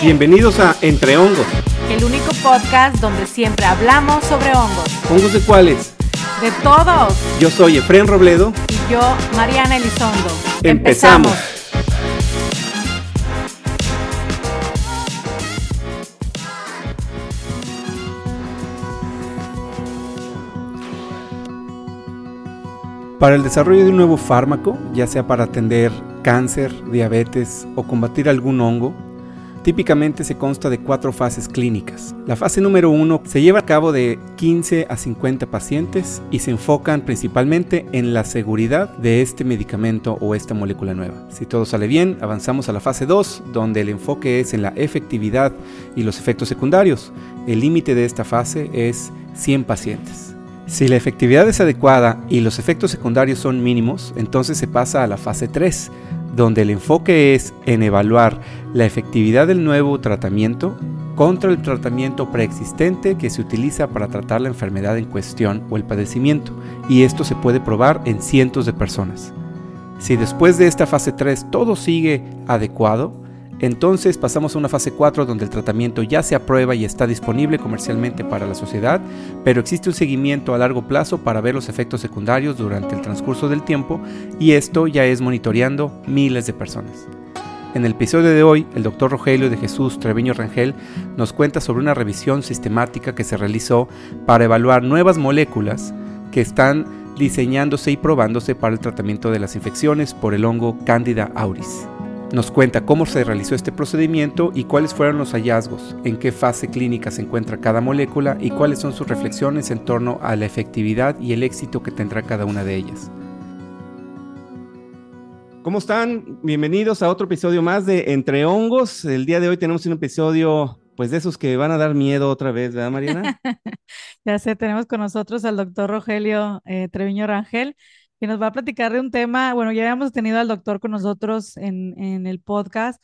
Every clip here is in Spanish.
Bienvenidos a Entre Hongos. El único podcast donde siempre hablamos sobre hongos. ¿Hongos de cuáles? De todos. Yo soy Efren Robledo. Y yo, Mariana Elizondo. Empezamos. Para el desarrollo de un nuevo fármaco, ya sea para atender cáncer, diabetes o combatir algún hongo, típicamente se consta de cuatro fases clínicas. La fase número uno se lleva a cabo de 15 a 50 pacientes y se enfocan principalmente en la seguridad de este medicamento o esta molécula nueva. Si todo sale bien, avanzamos a la fase 2, donde el enfoque es en la efectividad y los efectos secundarios. El límite de esta fase es 100 pacientes. Si la efectividad es adecuada y los efectos secundarios son mínimos, entonces se pasa a la fase 3, donde el enfoque es en evaluar la efectividad del nuevo tratamiento contra el tratamiento preexistente que se utiliza para tratar la enfermedad en cuestión o el padecimiento, y esto se puede probar en cientos de personas. Si después de esta fase 3 todo sigue adecuado, entonces pasamos a una fase 4 donde el tratamiento ya se aprueba y está disponible comercialmente para la sociedad, pero existe un seguimiento a largo plazo para ver los efectos secundarios durante el transcurso del tiempo y esto ya es monitoreando miles de personas. En el episodio de hoy, el doctor Rogelio de Jesús Treviño Rangel nos cuenta sobre una revisión sistemática que se realizó para evaluar nuevas moléculas que están diseñándose y probándose para el tratamiento de las infecciones por el hongo Candida auris. Nos cuenta cómo se realizó este procedimiento y cuáles fueron los hallazgos, en qué fase clínica se encuentra cada molécula y cuáles son sus reflexiones en torno a la efectividad y el éxito que tendrá cada una de ellas. ¿Cómo están? Bienvenidos a otro episodio más de Entre Hongos. El día de hoy tenemos un episodio, pues de esos que van a dar miedo otra vez, ¿verdad, Mariana? ya sé, tenemos con nosotros al doctor Rogelio eh, Treviño Rangel que nos va a platicar de un tema, bueno, ya habíamos tenido al doctor con nosotros en, el podcast,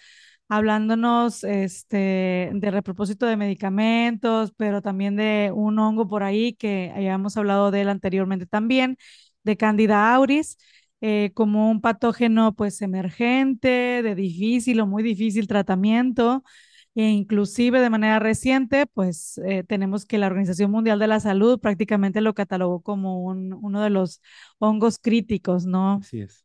hablándonos este, de repropósito de medicamentos, pero también de un hongo por ahí que habíamos hablado de él anteriormente también, de Candida auris, eh, como un patógeno pues emergente, de difícil o muy difícil tratamiento. E inclusive de manera reciente, pues eh, tenemos que la Organización Mundial de la Salud prácticamente lo catalogó como uno de los hongos críticos, ¿no? Así es.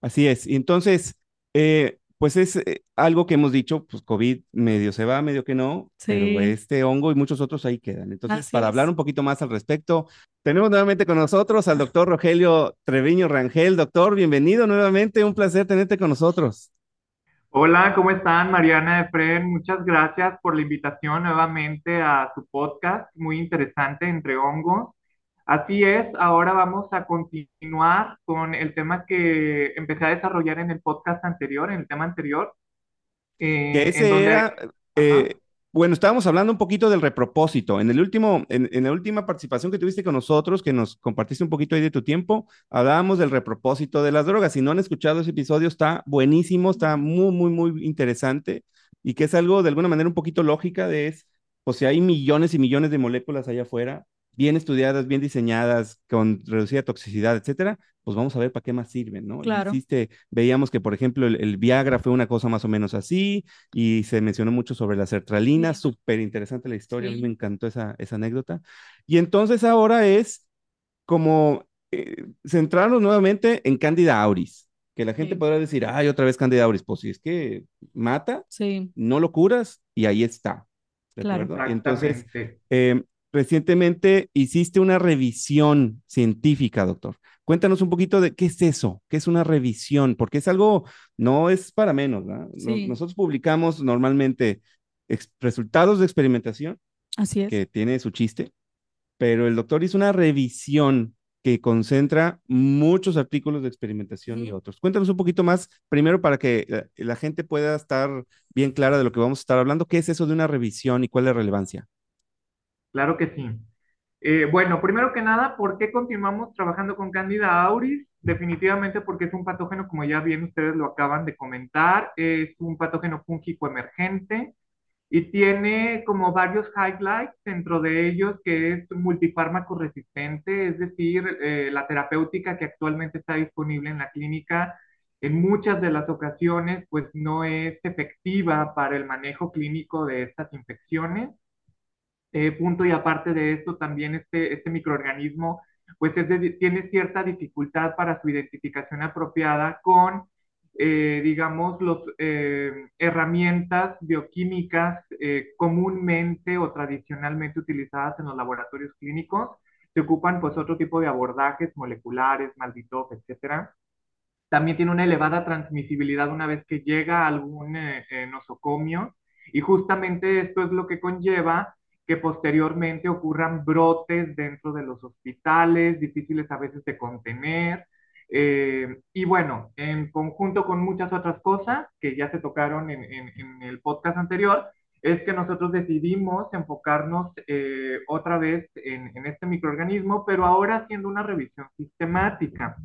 Así es. Y entonces, eh, pues es eh, algo que hemos dicho, pues COVID medio se va, medio que no, pero este hongo y muchos otros ahí quedan. Entonces, para hablar un poquito más al respecto, tenemos nuevamente con nosotros al doctor Rogelio Treviño Rangel. Doctor, bienvenido nuevamente, un placer tenerte con nosotros. Hola, ¿cómo están? Mariana Efren, muchas gracias por la invitación nuevamente a su podcast, muy interesante, Entre Hongos. Así es, ahora vamos a continuar con el tema que empecé a desarrollar en el podcast anterior, en el tema anterior. Eh, que ese era, bueno, estábamos hablando un poquito del repropósito. En el último, en, la última participación que tuviste con nosotros, que nos compartiste un poquito ahí de tu tiempo, hablábamos del repropósito de las drogas. Si no han escuchado ese episodio, está buenísimo, está muy, muy, muy interesante y que es algo de alguna manera un poquito lógica de es, pues si hay millones y millones de moléculas allá afuera, bien estudiadas, bien diseñadas, con reducida toxicidad, etcétera, pues vamos a ver para qué más sirven, ¿no? Claro. veíamos que, por ejemplo, el, Viagra fue una cosa más o menos así, y se mencionó mucho sobre la sertralina, súper interesante la historia, a mí me encantó esa, esa anécdota. Y entonces ahora es como eh, centrarnos nuevamente en Candida auris, que la gente podrá decir, ay, otra vez Candida auris, pues si es que mata, no lo curas, y ahí está. claro. Entonces, eh, recientemente hiciste una revisión científica, doctor. Cuéntanos un poquito de qué es eso, qué es una revisión, porque es algo, no es para menos. Nosotros publicamos normalmente resultados de experimentación, Así es. que tiene su chiste, pero el doctor hizo una revisión que concentra muchos artículos de experimentación y otros. Cuéntanos un poquito más, primero para que la, la, gente pueda estar bien clara de lo que vamos a estar hablando, qué es eso de una revisión y cuál es la relevancia. Claro que sí. Eh, bueno, primero que nada, ¿por qué continuamos trabajando con Candida auris? Definitivamente porque es un patógeno, como ya bien ustedes lo acaban de comentar, es un patógeno fúngico emergente y tiene como varios highlights, dentro de ellos que es multifármaco resistente, es decir, eh, la terapéutica que actualmente está disponible en la clínica en muchas de las ocasiones pues no es efectiva para el manejo clínico de estas infecciones. Eh, punto y aparte de esto, también este, este microorganismo pues tiene cierta dificultad para su identificación apropiada con, eh, digamos, las eh, herramientas bioquímicas comúnmente o tradicionalmente utilizadas en los laboratorios clínicos. Se ocupan pues otro tipo de abordajes moleculares, maldito, etcétera también tiene una elevada transmisibilidad una vez que llega a algún eh, eh, nosocomio y justamente esto es lo que conlleva que posteriormente ocurran brotes dentro de los hospitales, difíciles a veces de contener. Eh, y bueno, en conjunto con muchas otras cosas que ya se tocaron en, el podcast anterior, es que nosotros decidimos enfocarnos otra vez en, en este microorganismo, pero ahora haciendo una revisión sistemática.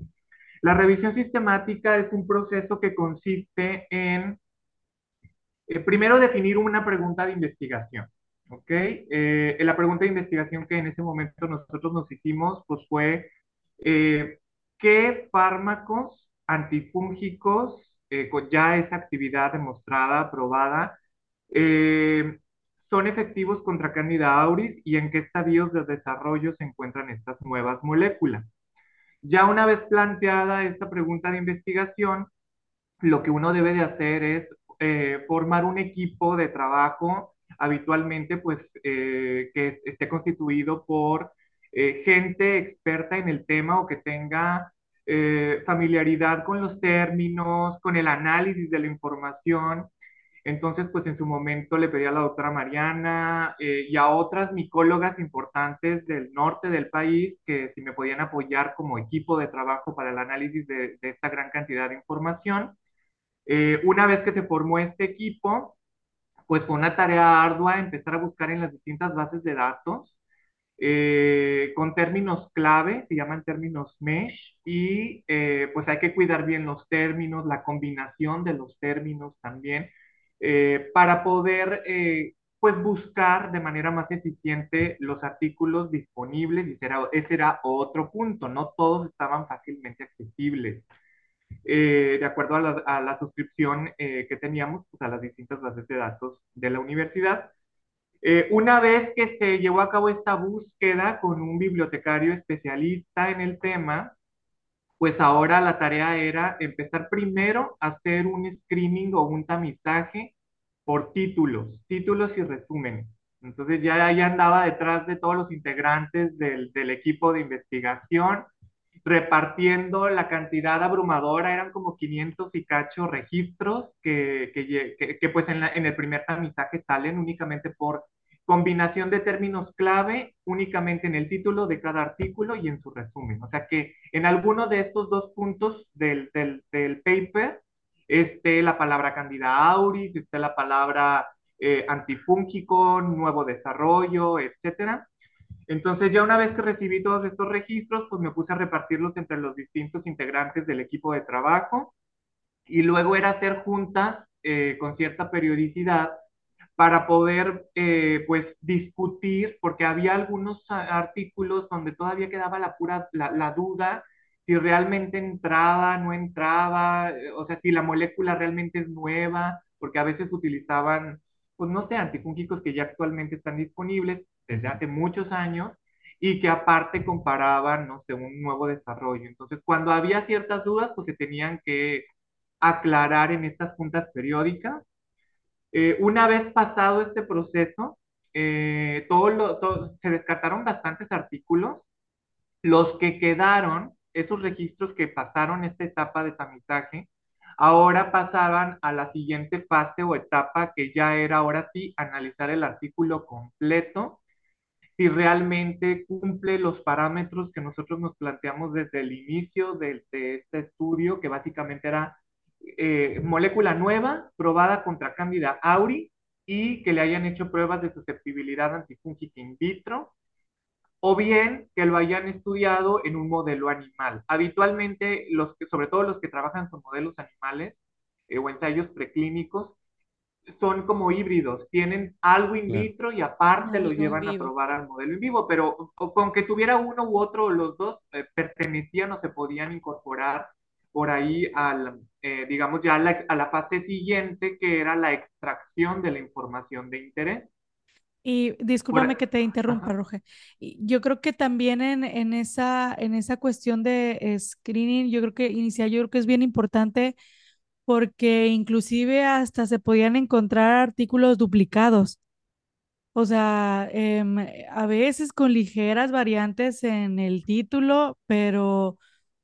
La revisión sistemática es un proceso que consiste en, eh, primero, definir una pregunta de investigación. ¿Ok? Eh, la pregunta de investigación que en ese momento nosotros nos hicimos, pues fue, eh, ¿qué fármacos antifúngicos, con ya esa actividad demostrada, probada, son efectivos contra Candida auris y en qué estadios de desarrollo se encuentran estas nuevas moléculas? Ya una vez planteada esta pregunta de investigación, lo que uno debe de hacer es eh, formar un equipo de trabajo habitualmente pues eh, que esté constituido por eh, gente experta en el tema o que tenga familiaridad con los términos, con el análisis de la información entonces, pues en su momento le pedí a la doctora Mariana eh, y a otras micólogas importantes del norte del país que si me podían apoyar como equipo de trabajo para el análisis de, esta gran cantidad de información. Eh, una vez que se formó este equipo, pues fue una tarea ardua empezar a buscar en las distintas bases de datos eh, con términos clave, se llaman términos mesh, y pues hay que cuidar bien los términos, la combinación de los términos también eh, para poder eh, pues buscar de manera más eficiente los artículos disponibles y ese era otro punto, no todos estaban fácilmente accesibles. Eh, de acuerdo a la, suscripción que teníamos pues, a las distintas bases de datos de la universidad. una vez que se llevó a cabo esta búsqueda con un bibliotecario especialista en el tema, pues ahora la tarea era empezar primero a hacer un screening o un tamizaje por títulos, títulos y resúmenes. Entonces ya, ya andaba detrás de todos los integrantes del, del equipo de investigación, repartiendo la cantidad abrumadora, eran como 500 y cacho registros que, que, pues en, en, el primer tamizaje salen únicamente por combinación de términos clave únicamente en el título de cada artículo y en su resumen. O sea que en alguno de estos dos puntos del, del, del paper esté la palabra Candida auris, esté la palabra eh, antifúngico, nuevo desarrollo, etcétera. Entonces ya una vez que recibí todos estos registros, pues me puse a repartirlos entre los distintos integrantes del equipo de trabajo y luego era hacer juntas eh, con cierta periodicidad para poder eh, pues discutir, porque había algunos artículos donde todavía quedaba la pura la, duda si realmente entraba, no entraba, eh, o sea, si la molécula realmente es nueva, porque a veces utilizaban, pues no sé, antifúngicos que ya actualmente están disponibles desde hace muchos años y que aparte comparaban, no sé, un nuevo desarrollo. Entonces, cuando había ciertas dudas, pues se tenían que aclarar en estas juntas periódicas eh, una vez pasado este proceso, eh, todo se descartaron bastantes artículos. Los que quedaron, esos registros que pasaron esta etapa de tamizaje, ahora pasaban a la siguiente fase o etapa que ya era ahora sí analizar el artículo completo, si realmente cumple los parámetros que nosotros nos planteamos desde el inicio de, este estudio, que básicamente era eh, molécula nueva probada contra Candida auri y que le hayan hecho pruebas de susceptibilidad antifúngica in vitro, o bien que lo hayan estudiado en un modelo animal. Habitualmente, los que, sobre todo los que trabajan con modelos animales eh, o ensayos preclínicos, son como híbridos, tienen algo in vitro y aparte lo llevan a probar al modelo en vivo, pero con que tuviera uno u otro, los dos eh, pertenecían o se podían incorporar por ahí al, eh, digamos, ya a la, a la fase siguiente, que era la extracción de la información de interés. Y discúlpame que te interrumpa, Roge. Yo creo que también en, en, esa, en esa cuestión de screening, yo creo que inicial, yo creo que es bien importante porque inclusive hasta se podían encontrar artículos duplicados. O sea, em, a veces con ligeras variantes en el título, pero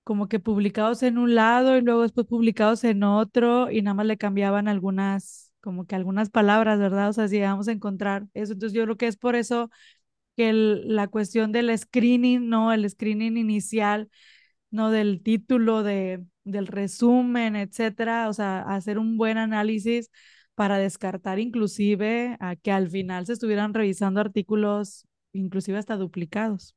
como que publicados en un lado y luego después publicados en otro y nada más le cambiaban algunas, como que algunas palabras, ¿verdad? O sea, si vamos a encontrar eso. Entonces yo creo que es por eso que la cuestión del screening, ¿no? El screening inicial, ¿no? Del título, de, del resumen, etcétera. O sea, hacer un buen análisis para descartar inclusive a que al final se estuvieran revisando artículos inclusive hasta duplicados.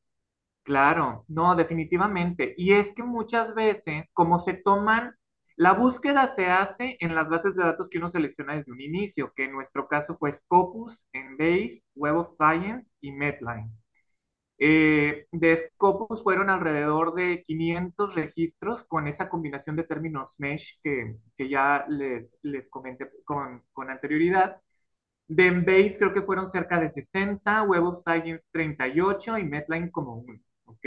Claro, no, definitivamente. Y es que muchas veces, como se toman, la búsqueda se hace en las bases de datos que uno selecciona desde un inicio, que en nuestro caso fue Scopus, Embase, Web of Science y Medline. Eh, de Scopus fueron alrededor de 500 registros con esa combinación de términos mesh que, que ya les, les comenté con, con anterioridad. De Embase creo que fueron cerca de 60, Web of Science 38 y Medline como uno. ¿ok?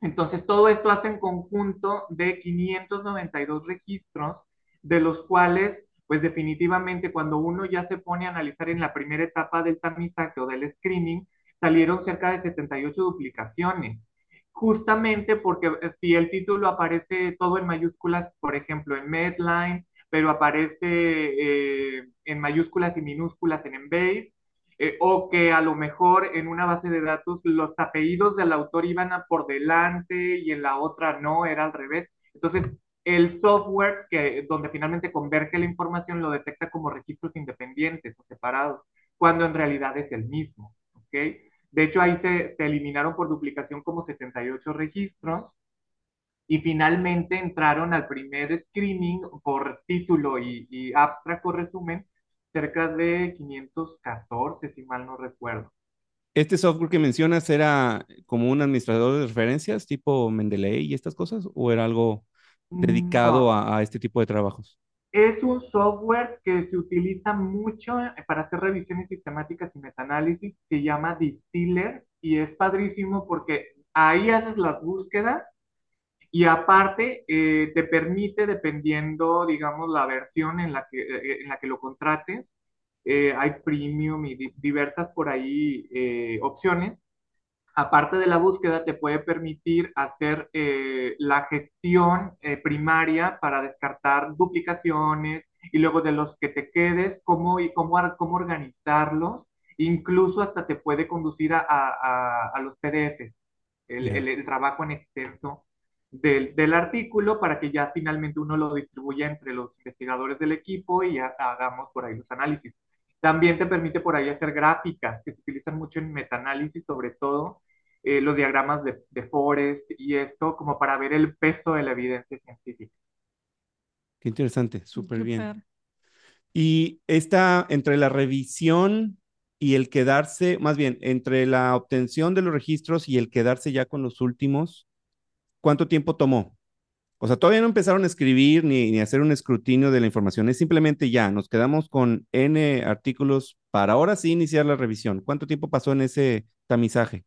Entonces, todo esto hace en conjunto de 592 registros, de los cuales, pues definitivamente cuando uno ya se pone a analizar en la primera etapa del tamizaje o del screening, salieron cerca de 78 duplicaciones. Justamente porque eh, si el título aparece todo en mayúsculas, por ejemplo, en Medline, pero aparece eh, en mayúsculas y minúsculas en Embase, eh, o que a lo mejor en una base de datos los apellidos del autor iban a por delante y en la otra no, era al revés. Entonces, el software que, donde finalmente converge la información lo detecta como registros independientes o separados, cuando en realidad es el mismo. ¿okay? De hecho, ahí se, se eliminaron por duplicación como 78 registros y finalmente entraron al primer screening por título y, y abstract o resumen cerca de 514, si mal no recuerdo. ¿Este software que mencionas era como un administrador de referencias tipo Mendeley y estas cosas o era algo dedicado a, este tipo de trabajos? Es un software que se utiliza mucho para hacer revisiones sistemáticas y metaanálisis, se llama Distiller y es padrísimo porque ahí haces las búsquedas y aparte, eh, te permite, dependiendo, digamos, la versión en la que, eh, en la que lo contrates, eh, hay premium y diversas por ahí opciones. Aparte de la búsqueda, te puede permitir hacer la gestión primaria para descartar duplicaciones y luego de los que te quedes, cómo, y cómo, cómo organizarlos. Incluso hasta te puede conducir a, a, a los PDFs, el, el, el trabajo en exceso del, del, artículo para que ya finalmente uno lo distribuya entre los investigadores del equipo y ya hagamos por ahí los análisis. También te permite por ahí hacer gráficas que se utilizan mucho en metaanálisis, sobre todo eh, los diagramas de, de, Forest y esto, como para ver el peso de la evidencia científica. Qué interesante, súper bien. Y está entre la revisión y el quedarse, más bien, entre la obtención de los registros y el quedarse ya con los últimos, ¿cuánto tiempo tomó? O sea, todavía no empezaron a escribir ni, ni hacer un escrutinio de la información, es simplemente ya, nos quedamos con N artículos para ahora sí iniciar la revisión. ¿Cuánto tiempo pasó en ese tamizaje?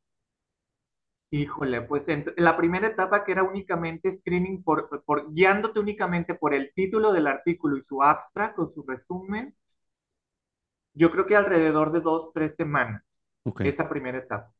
Híjole, pues la primera etapa que era únicamente screening, por, por, guiándote únicamente por el título del artículo y su abstract o su resumen, yo creo que alrededor de dos, tres semanas, okay. esa primera etapa.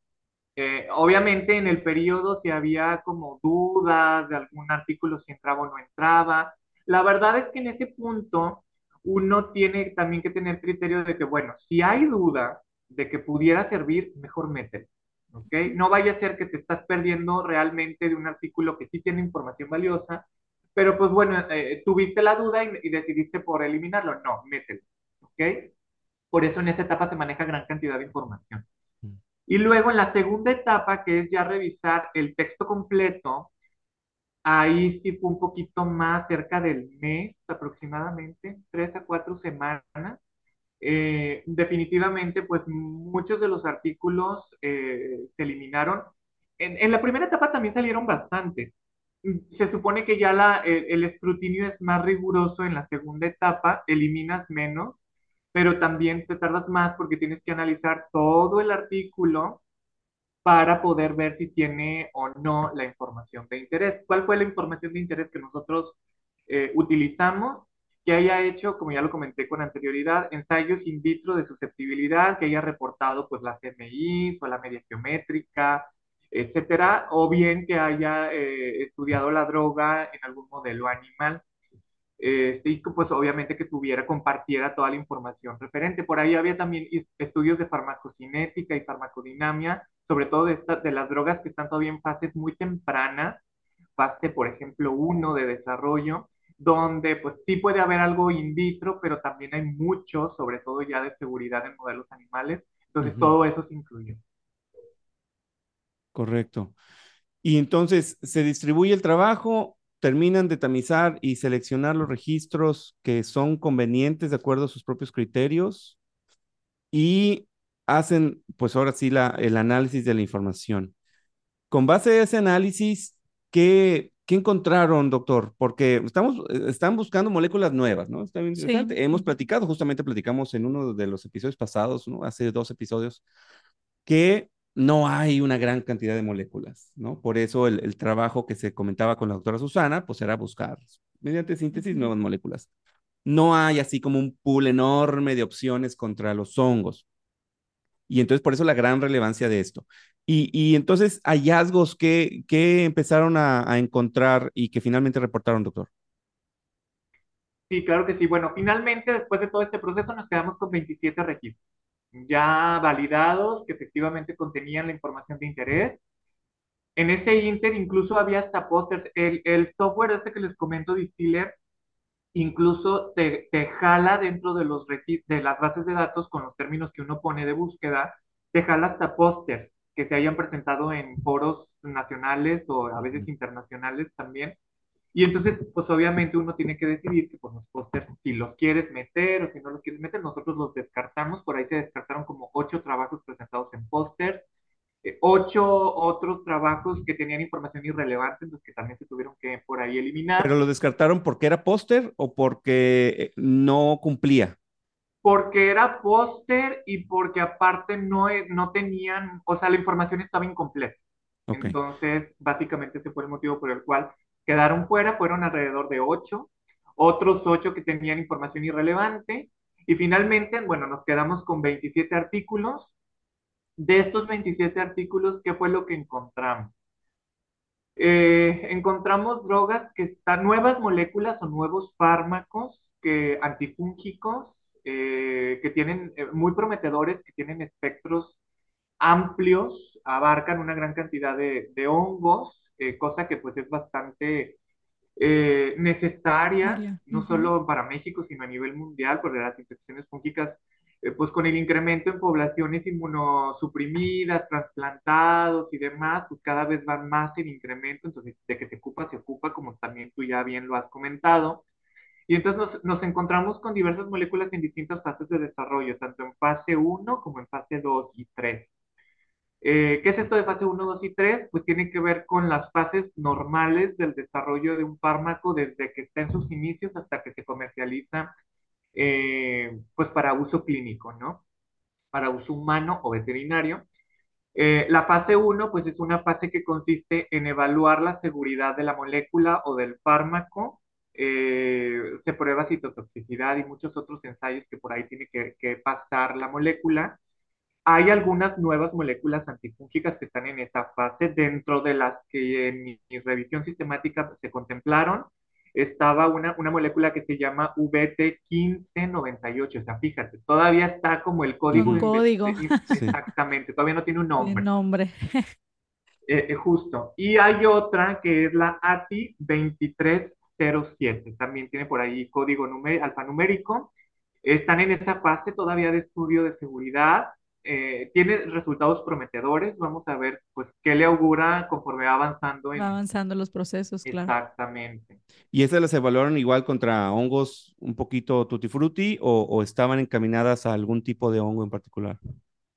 Eh, obviamente en el periodo si había como dudas de algún artículo si entraba o no entraba. La verdad es que en ese punto uno tiene también que tener criterio de que, bueno, si hay duda de que pudiera servir, mejor mételo. ¿Ok? No vaya a ser que te estás perdiendo realmente de un artículo que sí tiene información valiosa, pero pues bueno, eh, tuviste la duda y, y, decidiste por eliminarlo. No, mételo. ¿ok? Por eso en esa etapa se maneja gran cantidad de información. Y luego en la segunda etapa, que es ya revisar el texto completo, ahí sí fue un poquito más, cerca del mes aproximadamente, tres a cuatro semanas. Eh, definitivamente, pues muchos de los artículos eh, se eliminaron. En, la primera etapa también salieron bastantes, se supone que ya el escrutinio es más riguroso en la segunda etapa, eliminas menos, pero también te tardas más porque tienes que analizar todo el artículo para poder ver si tiene o no la información de interés. ¿Cuál fue la información de interés que nosotros eh, utilizamos? Que haya hecho, como ya lo comenté con anterioridad, ensayos in vitro de susceptibilidad, que haya reportado pues la CMI o la media geométrica, etcétera, o bien que haya eh, estudiado la droga en algún modelo animal. Eh, y pues obviamente que tuviera, compartiera toda la información referente. Por ahí había también estudios de farmacocinética y farmacodinamia, sobre todo de, esta, de las drogas que están todavía en fases muy tempranas, fase, por ejemplo, uno de desarrollo, donde pues sí puede haber algo in vitro, pero también hay mucho, sobre todo ya de seguridad en modelos animales. Entonces, uh -huh. todo eso se incluye. Correcto. Y entonces se distribuye el trabajo, terminan de tamizar y seleccionar los registros que son convenientes de acuerdo a sus propios criterios y hacen, pues ahora sí, la, el análisis de la información. Con base a ese análisis, ¿qué, qué encontraron, doctor? Porque estamos, están buscando moléculas nuevas, ¿no? Está bien interesante. Sí. Hemos platicado, justamente platicamos en uno de los episodios pasados, ¿no? Hace dos episodios, que no hay una gran cantidad de moléculas, ¿no? Por eso el, el, trabajo que se comentaba con la doctora Susana, pues era buscar mediante síntesis nuevas moléculas. No hay así como un pool enorme de opciones contra los hongos. Y entonces por eso la gran relevancia de esto. Y, entonces hallazgos que, que empezaron a, a encontrar y que finalmente reportaron, doctor. Sí, claro que sí. Bueno, finalmente después de todo este proceso nos quedamos con 27 registros ya validados que efectivamente contenían la información de interés. En ese Inter incluso había hasta pósters. El, el, software este que les comento, Distiller, incluso te, te jala dentro de, los de las bases de datos con los términos que uno pone de búsqueda, te jala hasta pósters que se hayan presentado en foros nacionales o a veces internacionales también. Y entonces, pues obviamente uno tiene que decidir que pues los pósters, si los quieres meter o si no los quieres meter, nosotros los descartamos. Por ahí se descartaron como ocho trabajos presentados en pósters, eh, ocho otros trabajos que tenían información irrelevante, los que también se tuvieron que por ahí eliminar. ¿Pero lo descartaron porque era póster o porque eh, no cumplía? Porque era póster y porque aparte no, no tenían, o sea, la información estaba incompleta. Okay. Entonces, básicamente ese fue el motivo por el cual quedaron fuera, fueron alrededor de ocho, otros ocho que tenían información irrelevante, y finalmente, bueno, nos quedamos con 27 artículos. De estos 27 artículos, ¿qué fue lo que encontramos? Eh, encontramos drogas que están, nuevas moléculas o nuevos fármacos que, antifúngicos eh, que tienen, eh, muy prometedores, que tienen espectros amplios, abarcan una gran cantidad de, de hongos, eh, cosa que pues es bastante eh, necesaria, no uh -huh. solo para México, sino a nivel mundial, porque las infecciones fúngicas, eh, pues con el incremento en poblaciones inmunosuprimidas, trasplantados y demás, pues cada vez van más en incremento, entonces de que se ocupa, se ocupa, como también tú ya bien lo has comentado. Y entonces nos, nos encontramos con diversas moléculas en distintas fases de desarrollo, tanto en fase 1 como en fase 2 y 3. Eh, ¿Qué es esto de fase 1, 2 y 3? Pues tiene que ver con las fases normales del desarrollo de un fármaco desde que está en sus inicios hasta que se comercializa eh, pues para uso clínico, ¿no? Para uso humano o veterinario. Eh, la fase 1 pues es una fase que consiste en evaluar la seguridad de la molécula o del fármaco. Eh, se prueba citotoxicidad y muchos otros ensayos que por ahí tiene que, que pasar la molécula. Hay algunas nuevas moléculas antifúngicas que están en esa fase, dentro de las que en mi, mi revisión sistemática se contemplaron. Estaba una, una molécula que se llama VT1598, o sea, fíjate, todavía está como el código. Un código. Exactamente, todavía no tiene un nombre. El nombre. Eh, eh, justo. Y hay otra que es la ATI 2307, también tiene por ahí código alfanumérico. Están en esa fase todavía de estudio de seguridad eh, tiene resultados prometedores. Vamos a ver, pues, qué le augura conforme va avanzando. En... Va avanzando los procesos, claro. Exactamente. ¿Y esas las evaluaron igual contra hongos un poquito tutti frutti o, o estaban encaminadas a algún tipo de hongo en particular?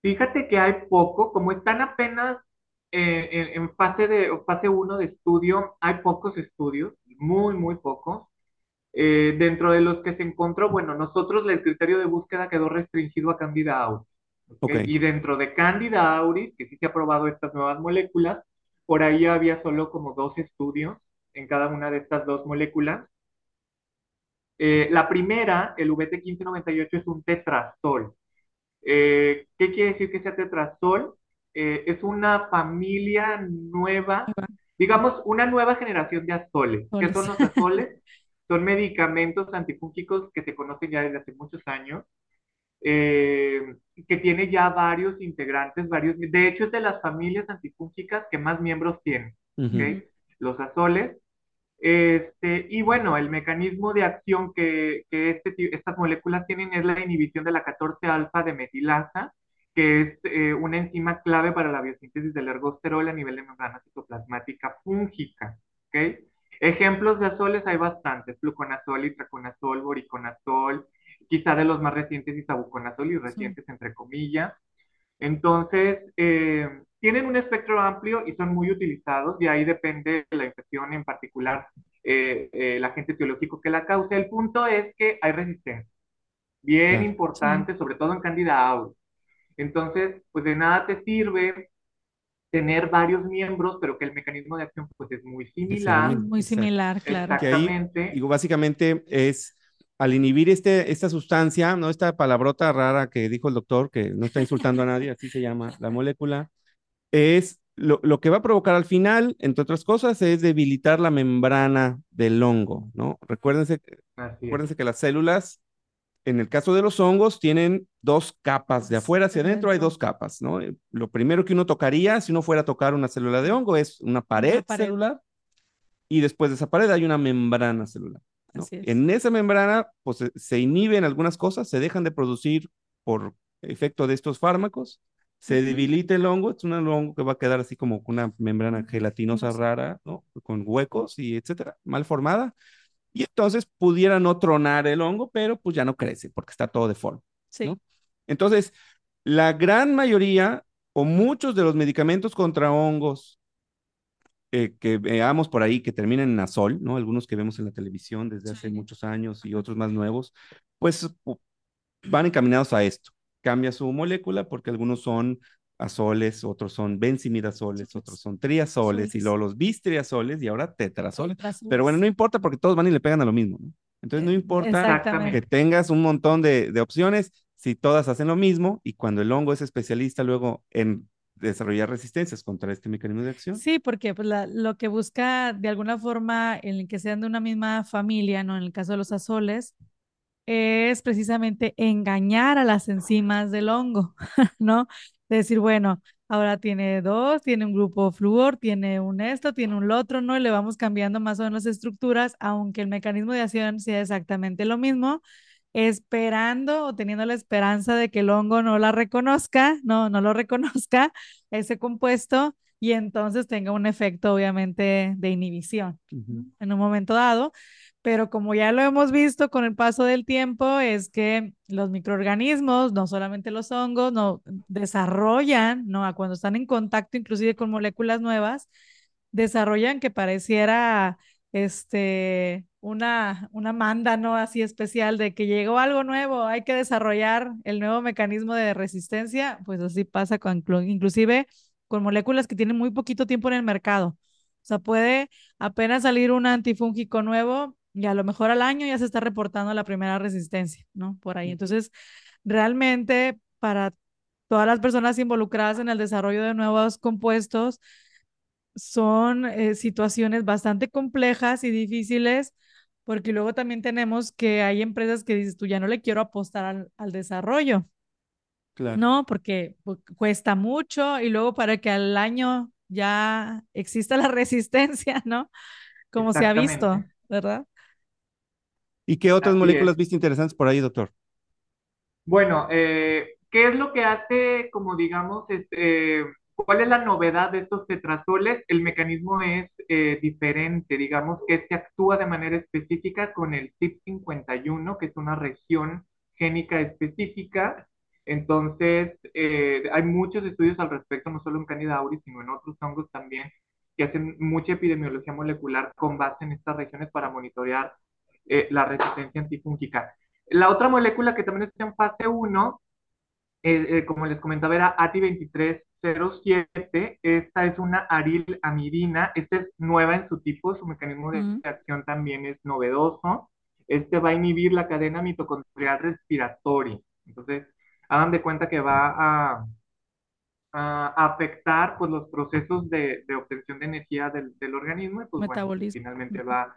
Fíjate que hay poco, como están apenas eh, en, en fase de fase 1 de estudio hay pocos estudios, muy, muy pocos. Eh, dentro de los que se encontró, bueno, nosotros el criterio de búsqueda quedó restringido a Candida auris. ¿okay? Ok. Y dentro de Candida auris, que sí se ha probado estas nuevas moléculas, por ahí había solo como dos estudios en cada una de estas dos moléculas. Eh, la primera, el VT1598, es un tetrazol. Eh, ¿qué quiere decir que sea tetrazol? Eh, es una familia nueva, digamos, una nueva generación de azoles. ¿Qué son los azoles? Son medicamentos antifúngicos que se conocen ya desde hace muchos años, eh, que tiene ya varios integrantes, varios, de hecho es de las familias antifúngicas que más miembros tienen. Los azoles. Este, y bueno, el mecanismo de acción que, que este, estas moléculas tienen es la inhibición de la 14-alfa de metilasa, que es eh, una enzima clave para la biosíntesis del ergosterol a nivel de membrana citoplasmática fúngica. ¿ok? Ejemplos de azoles hay bastantes, fluconazol, itraconazol, boriconazol, quizá de los más recientes isabuconazol y recientes entre comillas. Entonces, eh, tienen un espectro amplio y son muy utilizados, y ahí depende de la infección en particular, eh, eh, el agente etiológico que la causa. El punto es que hay resistencia, bien importante, sobre todo en Candida auris. Entonces, pues de nada te sirve tener varios miembros, pero que el mecanismo de acción pues es muy similar. muy- Es muy exacto. similar, claro. Ahí, Exactamente. digo, básicamente es al inhibir este, esta sustancia, ¿no? Esta palabrota rara que dijo el doctor, que no está insultando a nadie, así se llama la molécula, es lo, lo que va a provocar al final, entre otras cosas, es debilitar la membrana del hongo, ¿no? Recuérdense, recuérdense que las células, en el caso de los hongos, tienen dos capas, de afuera hacia adentro hay dos capas, ¿no? Eh, Lo primero que uno tocaría, si uno fuera a tocar una célula de hongo, es una pared, pared. celular, y después de esa pared hay una membrana celular. ¿no? Así es. En esa membrana, pues se- se inhiben algunas cosas, se dejan de producir por efecto de estos fármacos, se debilita el hongo, es un hongo que va a quedar así como una membrana gelatinosa rara, ¿no? Con huecos y etcétera, mal formada. Y entonces pudiera no tronar el hongo, pero pues ya no crece porque está todo deforme. Sí. ¿no? Entonces, la gran mayoría o muchos de los medicamentos contra hongos eh, que veamos por ahí que terminan en azol, ¿no? Algunos que vemos en la televisión desde hace Sí. muchos años y otros más nuevos, pues pu- van encaminados a esto. Cambia su molécula porque algunos son azoles, otros son benzimidazoles, otros son triazoles y luego los bistriazoles y ahora tetrazoles. Tetrazoles. Pero bueno, no importa porque todos van y le pegan a lo mismo, ¿no? Entonces no Eh, importa que tengas un montón de, de opciones si todas hacen lo mismo y cuando el hongo es especialista luego en desarrollar resistencias contra este mecanismo de acción. Sí, porque pues, la- lo que busca de alguna forma en que sean de una misma familia, ¿no? En el caso de los azoles, es precisamente engañar a las enzimas del hongo, ¿no? De decir, bueno, ahora tiene dos, tiene un grupo flúor, tiene un esto, tiene un lo otro, ¿no? Y le vamos cambiando más o menos estructuras, aunque el mecanismo de acción sea exactamente lo mismo, esperando o teniendo la esperanza de que el hongo no la reconozca, no, no lo reconozca, ese compuesto, y entonces tenga un efecto, obviamente, de inhibición en un momento dado. Pero como ya lo hemos visto con el paso del tiempo, es que los microorganismos, no solamente los hongos, no desarrollan, ¿no? Cuando están en contacto inclusive con moléculas nuevas, desarrollan que pareciera este, una, una manda, ¿no? Así especial de que llegó algo nuevo, hay que desarrollar el nuevo mecanismo de resistencia, pues así pasa con, inclu- inclusive con moléculas que tienen muy poquito tiempo en el mercado. O sea, puede apenas salir un antifúngico nuevo y a lo mejor al año ya se está reportando la primera resistencia, ¿no? Por ahí. Entonces, realmente para todas las personas involucradas en el desarrollo de nuevos compuestos, son eh, situaciones bastante complejas y difíciles, porque luego también tenemos que hay empresas que dices, tú ya no le quiero apostar al, al desarrollo, Claro. ¿no? Porque pu- cuesta mucho y luego para que al año ya exista la resistencia, ¿no? Como se ha visto. ¿verdad? ¿Y qué otras Así moléculas es. viste interesantes por ahí, doctor? Bueno, eh, ¿qué es lo que hace, como digamos, este, cuál es la novedad de estos tetrazoles? El mecanismo es eh, diferente, digamos que se actúa de manera específica con el CYP51, que es una región génica específica, Entonces, eh, hay muchos estudios al respecto, no solo en Candida auris, sino en otros hongos también, que hacen mucha epidemiología molecular con base en estas regiones para monitorear eh, la resistencia antifúngica. La otra molécula que también está en fase 1, eh, eh, como les comentaba, era ATI2307. Esta es una arilamirina. Esta es nueva en su tipo, su mecanismo de acción también es novedoso. Este va a inhibir la cadena mitocondrial respiratoria. Entonces, hagan de cuenta que va a, afectar pues, los procesos de, obtención de energía del, organismo y pues, finalmente va,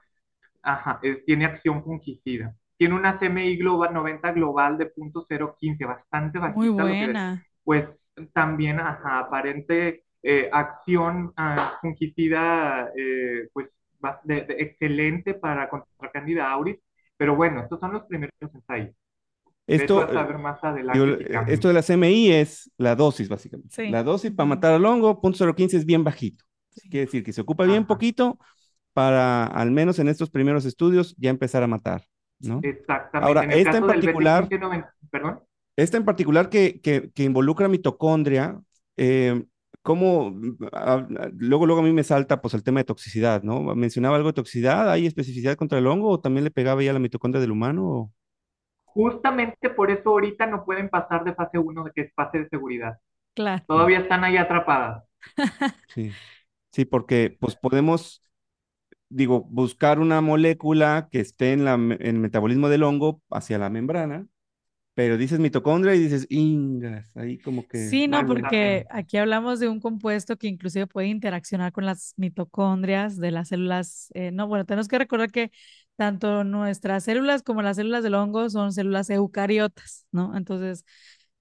ajá, tiene acción fungicida. Tiene una CMI global, 90 global de .015, bastante bajita. Muy buena. pues también, ajá, aparente eh, acción uh, fungicida, eh, pues de, excelente para contra Candida auris. Pero bueno, estos son los primeros ensayos. Esto, eh, esto de la CMI es la dosis, básicamente. La dosis para matar al hongo, punto 0.15 es bien bajito. Quiere decir que se ocupa bien poquito para, al menos en estos primeros estudios, ya empezar a matar, ¿no? Exactamente. Ahora, esta en particular, ¿Perdón? esta en particular que, que, que involucra mitocondria, eh, ¿cómo? luego, luego a mí me salta pues el tema de toxicidad, ¿no? Mencionaba algo de toxicidad, ¿hay especificidad contra el hongo o también le pegaba ya la mitocondria del humano? Justamente por eso ahorita no pueden pasar de fase 1, que es fase de seguridad. Claro. Todavía están ahí atrapadas. Sí, sí, porque pues podemos, digo, buscar una molécula que esté en, la, en el metabolismo del hongo hacia la membrana, pero dices mitocondria y dices ingas, ahí como que... Sí, no, porque aquí hablamos de un compuesto que inclusive puede interaccionar con las mitocondrias de las células. Eh, no, bueno, tenemos que recordar que tanto nuestras células como las células del hongo son células eucariotas, ¿no? Entonces,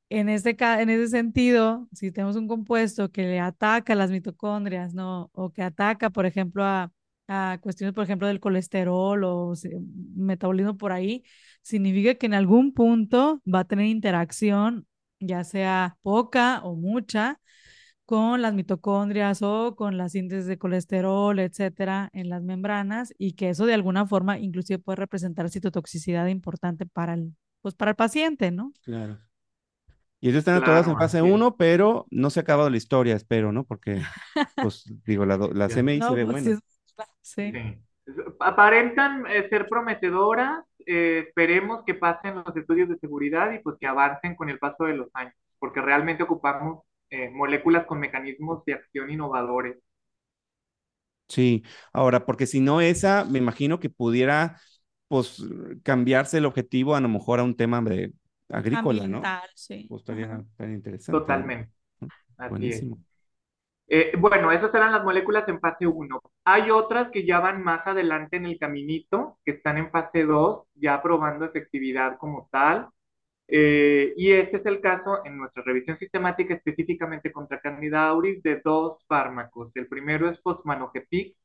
en, este, en ese sentido, si tenemos un compuesto que le ataca a las mitocondrias, ¿no? O que ataca, por ejemplo, a, a cuestiones, por ejemplo, del colesterol o metabolismo por ahí, significa que en algún punto va a tener interacción, ya sea poca o mucha, con las mitocondrias o con la síntesis de colesterol, etcétera, en las membranas y que eso de alguna forma inclusive puede representar citotoxicidad importante para el, pues para el paciente, ¿no? Claro. Y eso están todas en fase 1, pero no se ha acabado la historia, espero, ¿no? Porque, pues, digo, la, la CMI se ve pues, buena. Sí. Aparentan eh, ser prometedoras, eh, esperemos que pasen los estudios de seguridad y pues que avancen con el paso de los años, porque realmente ocupamos eh, moléculas con mecanismos de acción innovadores. Sí, ahora, porque si no esa, me imagino que pudiera, pues, cambiarse el objetivo a lo mejor a un tema de agrícola, ¿no? Sí. Pues estaría interesante. Totalmente. Buenísimo. Eh, bueno, esas eran las moléculas en fase 1. Hay otras que ya van más adelante en el caminito, que están en fase 2, ya probando efectividad como tal. Eh, y este es el caso en nuestra revisión sistemática específicamente contra Candida auris de dos fármacos. El primero es fosmanogepix.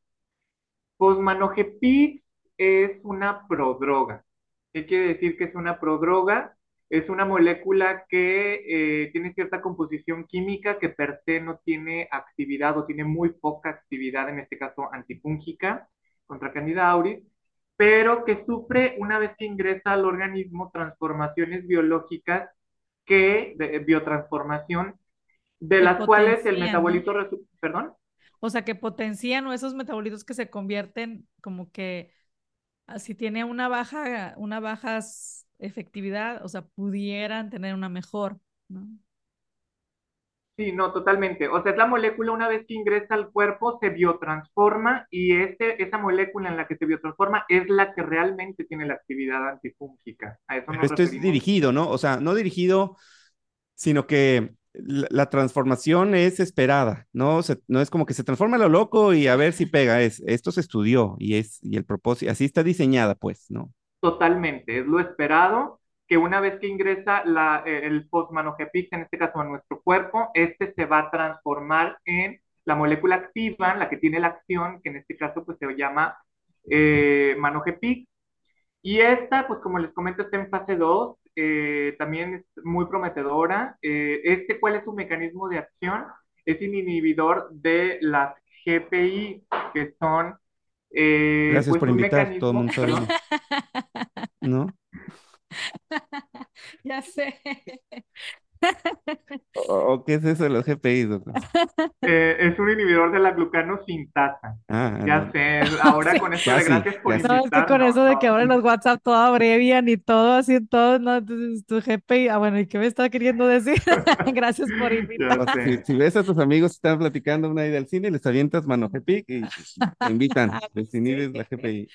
Fosmanogepix es una prodroga. ¿Qué quiere decir que es una prodroga? Es una molécula que eh, tiene cierta composición química que per se no tiene actividad o tiene muy poca actividad, en este caso antifúngica, contra Candida auris, pero que sufre una vez que ingresa al organismo transformaciones biológicas que, de, biotransformación, de las cuales el metabolito, perdón. O sea, que potencian esos metabolitos que se convierten como que si tiene una baja, una bajas efectividad, o sea, pudieran tener una mejor, ¿no? Sí, no, totalmente. O sea, es la molécula una vez que ingresa al cuerpo se biotransforma y ese, esa molécula en la que se biotransforma es la que realmente tiene la actividad antifúngica. A eso esto es dirigido, ¿no? O sea, no dirigido, sino que la, transformación es esperada, ¿no? no es como que se transforma lo loco y a ver si pega. Es, esto se estudió y es y el propósito, así está diseñada, pues, ¿no? Totalmente, es lo esperado que una vez que ingresa la, eh, el fosmanogepix, en este caso a nuestro cuerpo, este se va a transformar en la molécula activa, la que tiene la acción, que en este caso pues se llama eh, manogepix. Y esta, pues como les comento, está en fase 2, eh, también es muy prometedora. Eh, este, ¿cuál es su mecanismo de acción? Es inhibidor de las GPI, que son... Gracias pues, por invitar, todo el mundo ¿No? ya sé. ¿O, o qué es eso de los GPIs, doctor? Eh, es un inhibidor de la glucano sin tasa. Ah, Ya no. sé, ahora Sí. con esto Ya de sí, gracias por sí. No, es que con no, eso de no, que ahora sí. los WhatsApp todo abrevian y todo así, todo, ¿no? Entonces, tu GPI, ah, bueno, ¿y qué me está queriendo decir? Gracias por invitar. Ya Si, ves a tus amigos que están platicando una ida al cine, les avientas mano GPI y te invitan, les inhibes la GPI.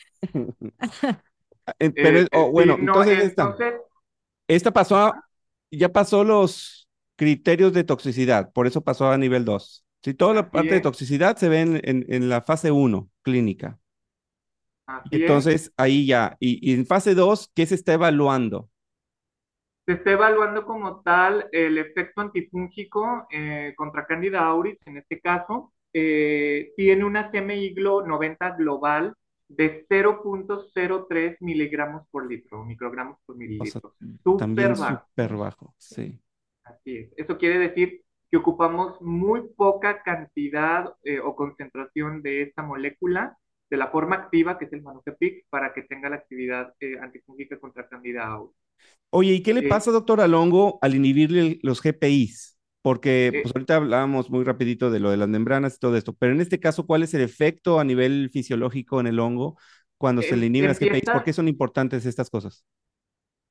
Eh, Pero, Eh, oh, bueno, sí, no, entonces esta, entonces, esta pasó, a- ya pasó los criterios de toxicidad, por eso pasó a nivel 2. Si toda la parte de toxicidad se ve en, en- en la fase 1, clínica. así Y es. entonces ahí ya, y, y en fase 2, ¿qué se está evaluando? Se está evaluando como tal el efecto antifúngico eh, contra Candida auris, en este caso. eh, tiene una CMI glo- 90 global de 0.03 miligramos por litro, microgramos por O sea, mililitro. también bajo. súper bajo, sí. Así es. Eso quiere decir que ocupamos muy poca cantidad eh, o concentración de esta molécula de la forma activa, que es el manocepic, para que tenga la actividad eh, antifúngica contra Candida auris. Oye, ¿y qué le Eh, pasa, doctor Alongo, al inhibirle los GPIs? Porque pues ahorita hablábamos muy rapidito de lo de las membranas y todo esto, pero en este caso, ¿cuál es el efecto a nivel fisiológico en el hongo cuando se le inhiben las GPIs? ¿Por qué son importantes estas cosas?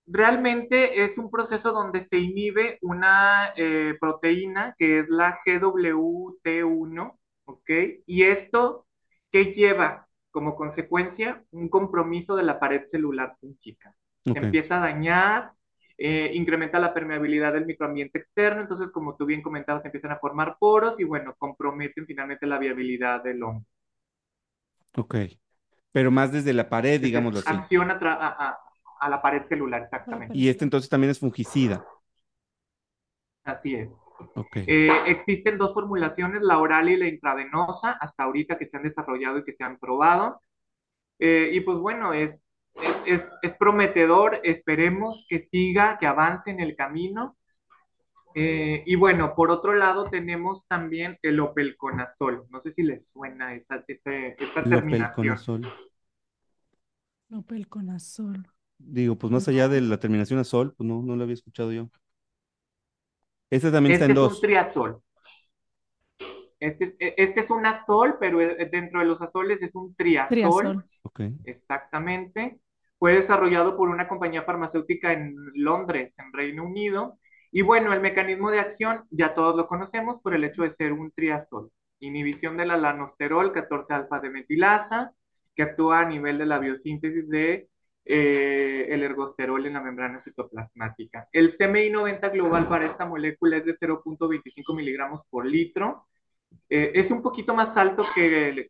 Realmente es un proceso donde se inhibe una eh, proteína que es la GWT1, ¿ok? Y esto, ¿qué lleva como consecuencia? Un compromiso de la pared celular fúngica. Se Ok, empieza a dañar, eh, incrementa la permeabilidad del microambiente externo, entonces como tú bien comentabas, empiezan a formar poros y bueno, comprometen finalmente la viabilidad del hongo. ok. Pero más desde la pared, digámoslo así. acción a, la pared celular, exactamente. Y este entonces también es fungicida. Así es. Ok. Eh, existen dos formulaciones, la oral y la intravenosa, hasta ahorita que se han desarrollado y que se han probado. Eh, y pues bueno, es, es, es, es prometedor, esperemos que siga, que avance en el camino. Eh, y bueno, por otro lado tenemos también el opelconazol. No sé si les suena esta, esta, esta terminación. Lopelconazol. Lopelconazol. Digo, pues más allá de la terminación azol, pues no, no lo había escuchado yo. Este también está Este en es un triazol. Este, este es un azol, pero dentro de los azoles es un triazol. Exactamente. Fue desarrollado por una compañía farmacéutica en Londres, en Reino Unido. Y bueno, el mecanismo de acción ya todos lo conocemos por el hecho de ser un triazol. Inhibición de la lanosterol 14-alfa de metilasa, que actúa a nivel de la biosíntesis de eh, el ergosterol en la membrana citoplasmática. El CMI 90 global para esta molécula es de 0.25 miligramos por litro. Eh, es un poquito más alto que,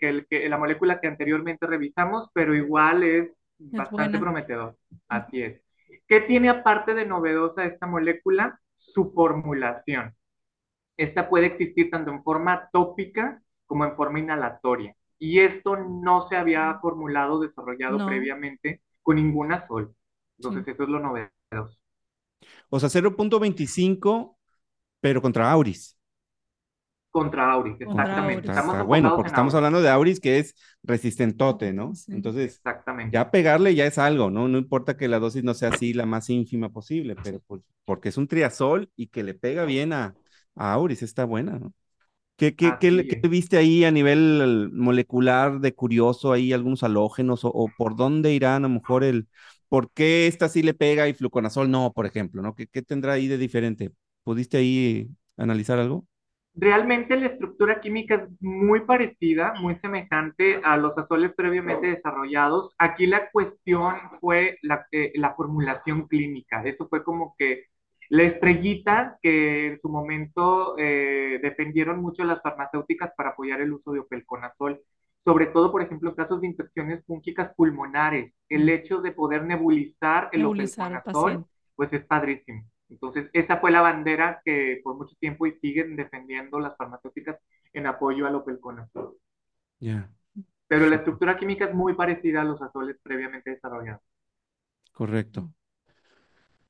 la molécula que anteriormente revisamos, pero igual es, Es bastante buena. prometedor. Así es. ¿Qué tiene aparte de novedosa esta molécula? Su formulación. Esta puede existir tanto en forma tópica como en forma inhalatoria. Y esto no se había formulado, desarrollado No. previamente con ninguna sol. Entonces, Sí. eso es lo novedoso. O sea, 0.25, pero contra Auris. Contra Auris, Contra exactamente. Auris. Estamos Está bueno, porque estamos Auris. hablando de Auris que es resistentote, ¿no? Sí. Entonces, Exactamente. ya pegarle ya es algo, ¿no? No importa que la dosis no sea así la más ínfima posible, pero pues, porque es un triazol y que le pega bien a, a Auris, está buena, ¿no? ¿Qué, qué, qué, qué viste ahí a nivel molecular de curioso, ahí algunos halógenos o, o por dónde irán a lo mejor el, por qué esta sí le pega y fluconazol no, por ejemplo, ¿no? ¿Qué, qué tendrá ahí de diferente? ¿Pudiste ahí analizar algo? Realmente la estructura química es muy parecida, muy semejante a los azoles previamente desarrollados. Aquí la cuestión fue la, eh, la formulación clínica. Eso fue como que la estrellita que en su momento eh, defendieron mucho las farmacéuticas para apoyar el uso de opelconazol. Sobre todo, por ejemplo, en casos de infecciones fúngicas pulmonares. El hecho de poder nebulizar el Nebulizar opelconazol, pues es padrísimo. Entonces, esa fue la bandera que por mucho tiempo y siguen defendiendo las farmacéuticas en apoyo al opelconazol. Ya, Pero la estructura química es muy parecida a los azoles previamente desarrollados. correcto.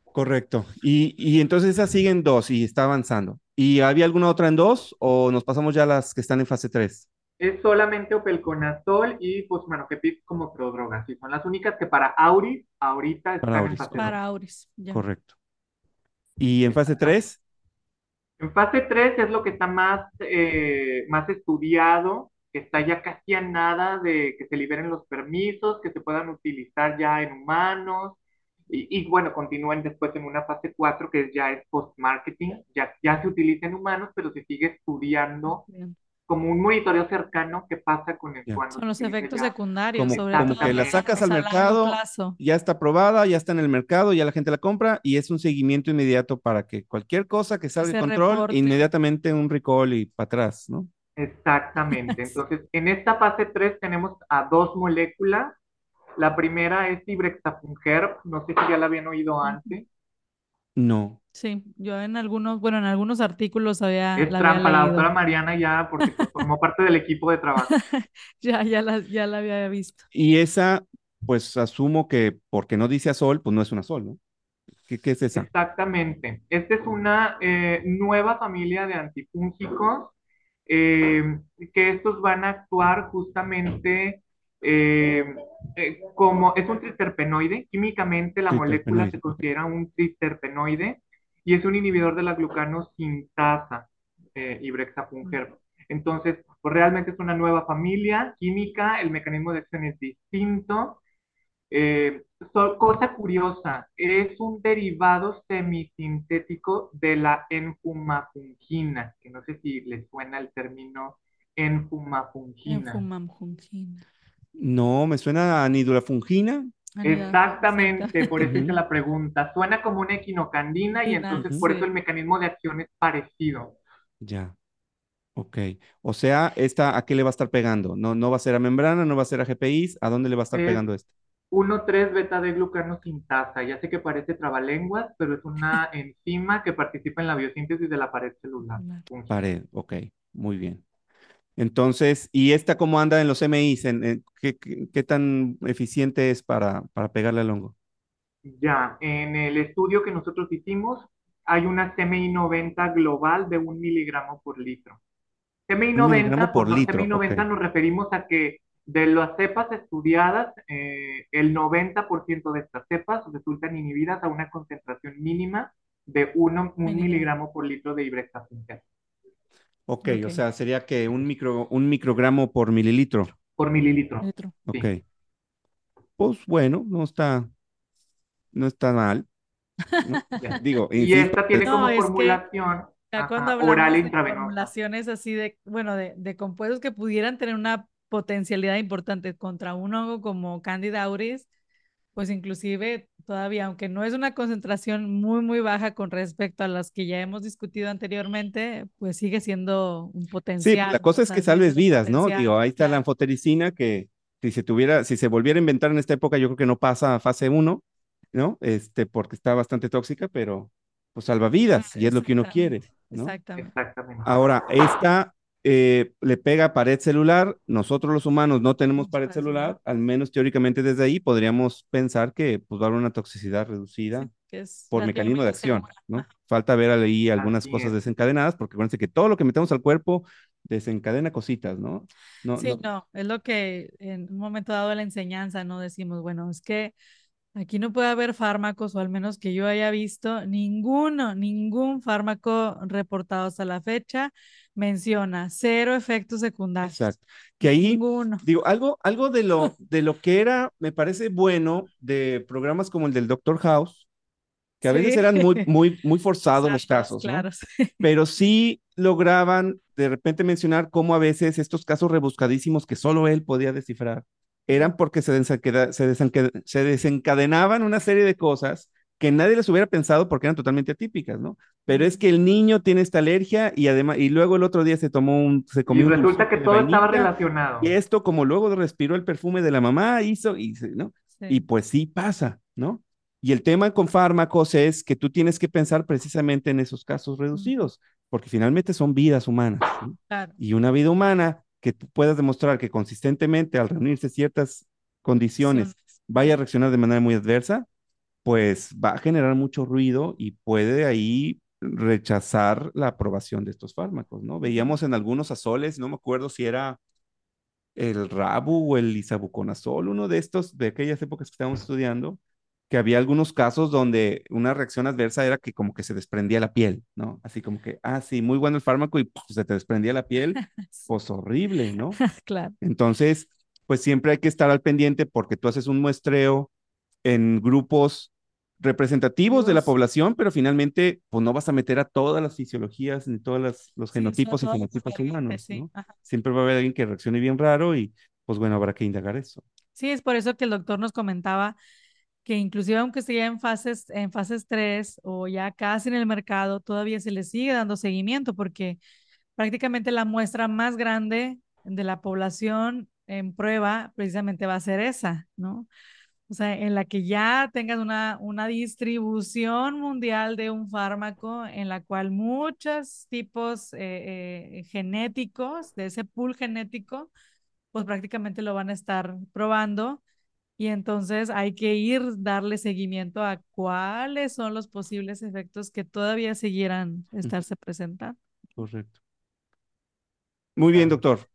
Correcto. Y, y entonces esa sigue en dos y está avanzando. ¿Y había alguna otra en dos o nos pasamos ya a las que están en fase 3? Es solamente opelconazol y fosmanogepix como prodrogas. Y son las únicas que para Auris ahorita están Para en Auris, fase. Para. Auris. ya. Correcto. ¿Y en fase 3? En fase 3 es lo que está más, eh, más estudiado, que está ya casi a nada de que se liberen los permisos, que se puedan utilizar ya en humanos. Y, y bueno, continúen después en una fase 4 que ya es post-marketing, ya, ya se utiliza en humanos, pero se sigue estudiando Bien. Como un monitoreo cercano qué pasa con el Ya. cuando Son los efectos ya. secundarios, Como, sobre como que la sacas al mercado, ya está aprobada, ya está en el mercado, ya la gente la compra y es un seguimiento inmediato para que cualquier cosa que salga de control, reporte. inmediatamente un recall y para atrás, ¿no? Exactamente. Entonces, en esta fase 3 tenemos a dos moléculas. La primera es Ibrexafungerb, no sé si ya la habían oído antes. No. Sí, yo en algunos, bueno, en algunos artículos había, Es la había trampa, la doctora Mariana ya, porque pues, formó parte del equipo de trabajo. Ya, ya la, ya la había visto. Y esa, pues asumo que porque no dice azol, pues no es una azol, ¿no? ¿Qué, qué es esa? Exactamente. Esta es una eh, nueva familia de antifúngicos eh, que estos van a actuar justamente eh, eh, como es un triterpenoide. Químicamente la molécula se considera un triterpenoide y es un inhibidor de la glucanosintasa, eh, Ibrexafungerb. Entonces, pues realmente es una nueva familia química, el mecanismo de acción es distinto. Eh, so- cosa curiosa, es un derivado semisintético de la enfumafungina, que no sé si les suena el término enfumafungina. Enfumamjungina. No, me suena a nidulafungina. Exactamente, por eso hice la pregunta. Suena como una equinocandina y entonces por eso el mecanismo de acción es parecido. Ya. Ok. O sea, ¿esta a qué le va a estar pegando? No, no va a ser a membrana, no va a ser a GPIs. ¿A dónde le va a estar Es pegando este? 1,3 beta de glucanosintasa. Ya sé que parece trabalenguas, pero es una enzima que participa en la biosíntesis de la pared celular. Pared. Ok. Muy bien. Entonces, ¿y esta cómo anda en los MIs? ¿En, en- qué, qué- qué tan eficiente es para, para pegarle al hongo? Ya, en el estudio que nosotros hicimos, hay una CMI 90 global de un miligramo por litro. CMI Un 90, miligramo por por litro, CMI 90 ok. nos referimos a que de las cepas estudiadas, eh, el 90% de estas cepas resultan inhibidas a una concentración mínima de uno, un Miligramo. miligramo por litro de ibrexafungerb. Ok, o Ok. sea, sería que un micro, un microgramo por mililitro. Por mililitro. Litro. Sí. Ok. Pues bueno, no está, no está mal. ¿no? Ya. Digo, Y insisto, esta tiene No, como es que formulación Ya ajá, cuando hablamos oral de intravenosa. formulaciones así de, bueno, de, de compuestos que pudieran tener una potencialidad importante contra un hongo como Candida auris, pues inclusive todavía, aunque no es una concentración muy, muy baja con respecto a las que ya hemos discutido anteriormente, pues sigue siendo un Sí, potencial. la cosa es que salves vidas, ¿no? Digo, ahí está la anfotericina que si se tuviera, si se volviera a inventar en esta época, yo creo que no pasa a fase 1, ¿no? Este, porque está bastante tóxica, pero pues salva vidas y es lo que uno quiere, ¿no? Exactamente. Exactamente. Ahora, esta eh, le pega pared celular, nosotros los humanos no tenemos pared celular, al menos teóricamente desde ahí podríamos pensar que pues va a haber una toxicidad reducida Sí, que es por mecanismo de acción. ¿no? Falta ver ahí algunas Así cosas es. desencadenadas, porque acuérdense que todo lo que metemos al cuerpo desencadena cositas, ¿no? No, Sí, no, no, es lo que en un momento dado de la enseñanza, ¿no? Decimos, bueno, es que aquí no puede haber fármacos, o al menos que yo haya visto, ninguno, ningún fármaco reportado hasta la fecha menciona cero efectos secundarios. exacto. Que ahí, Ninguno. digo, algo, algo de lo, de lo que era, me parece bueno de programas como el del Doctor House, que a veces eran muy, muy, muy forzados los casos, ¿no? claro, sí. pero sí lograban de repente mencionar cómo a veces estos casos rebuscadísimos que solo él podía descifrar eran porque se, se, se desencadenaban una serie de cosas que nadie les hubiera pensado porque eran totalmente atípicas, ¿no? Pero es que el niño tiene esta alergia y además, y luego el otro día se tomó un, se Y comió un resulta que todo estaba relacionado. y esto como luego respiró el perfume de la mamá, hizo, y, ¿no? Sí. Y pues sí pasa, ¿no? Y el tema con fármacos es que tú tienes que pensar precisamente en esos casos reducidos, porque finalmente son vidas humanas. ¿sí? Claro. Y una vida humana que tú puedas demostrar que consistentemente al reunirse ciertas condiciones vaya a reaccionar de manera muy adversa, pues va a generar mucho ruido y puede ahí rechazar la aprobación de estos fármacos, ¿no? Veíamos en algunos azoles, no me acuerdo si era el Rabu o el isabuconazol, uno de estos de aquellas épocas que estábamos estudiando, que había algunos casos donde una reacción adversa era que como que se desprendía la piel, ¿no? Así como que, ah, sí, muy bueno el fármaco y ¡puf! se te desprendía la piel, pues horrible, ¿no? Claro. Entonces, pues siempre hay que estar al pendiente porque tú haces un muestreo en grupos representativos de la población, pero finalmente, pues no vas a meter a todas las fisiologías ni todos los genotipos y fenotipos humanos, sí. Siempre va a haber alguien que reaccione bien raro y pues bueno, habrá que indagar eso. Sí, es por eso que el doctor nos comentaba que inclusive aunque esté ya en fases, en fases 3 o ya casi en el mercado, todavía se le sigue dando seguimiento porque prácticamente la muestra más grande de la población en prueba precisamente va a ser esa, ¿no? O sea, en la que ya tengas una, una distribución mundial de un fármaco en la cual muchos tipos eh, eh, genéticos, de ese pool genético, pues prácticamente lo van a estar probando y entonces hay que ir darle seguimiento a cuáles son los posibles efectos que todavía siguieran estarse presentando. Correcto. Muy bien, doctor.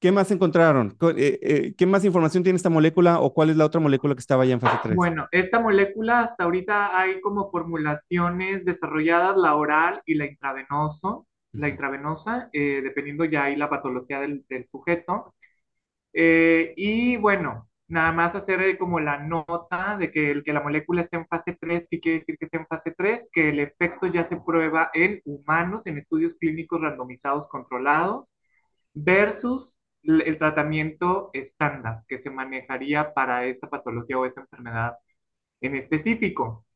¿Qué más encontraron? Co- eh, eh, ¿Qué más información tiene esta molécula o cuál es la otra molécula que estaba ya en fase 3? Bueno, esta molécula hasta ahorita hay como formulaciones desarrolladas, la oral y la intravenoso, la intravenosa, eh, dependiendo ya ahí la patología del, del sujeto. Eh, y bueno, nada más hacer como la nota de que, el, que la molécula está en fase 3, ¿qué quiere decir que está en fase 3? Que el efecto ya se prueba en humanos, en estudios clínicos randomizados controlados, versus el, el tratamiento estándar que se manejaría para esta patología o esta enfermedad en específico.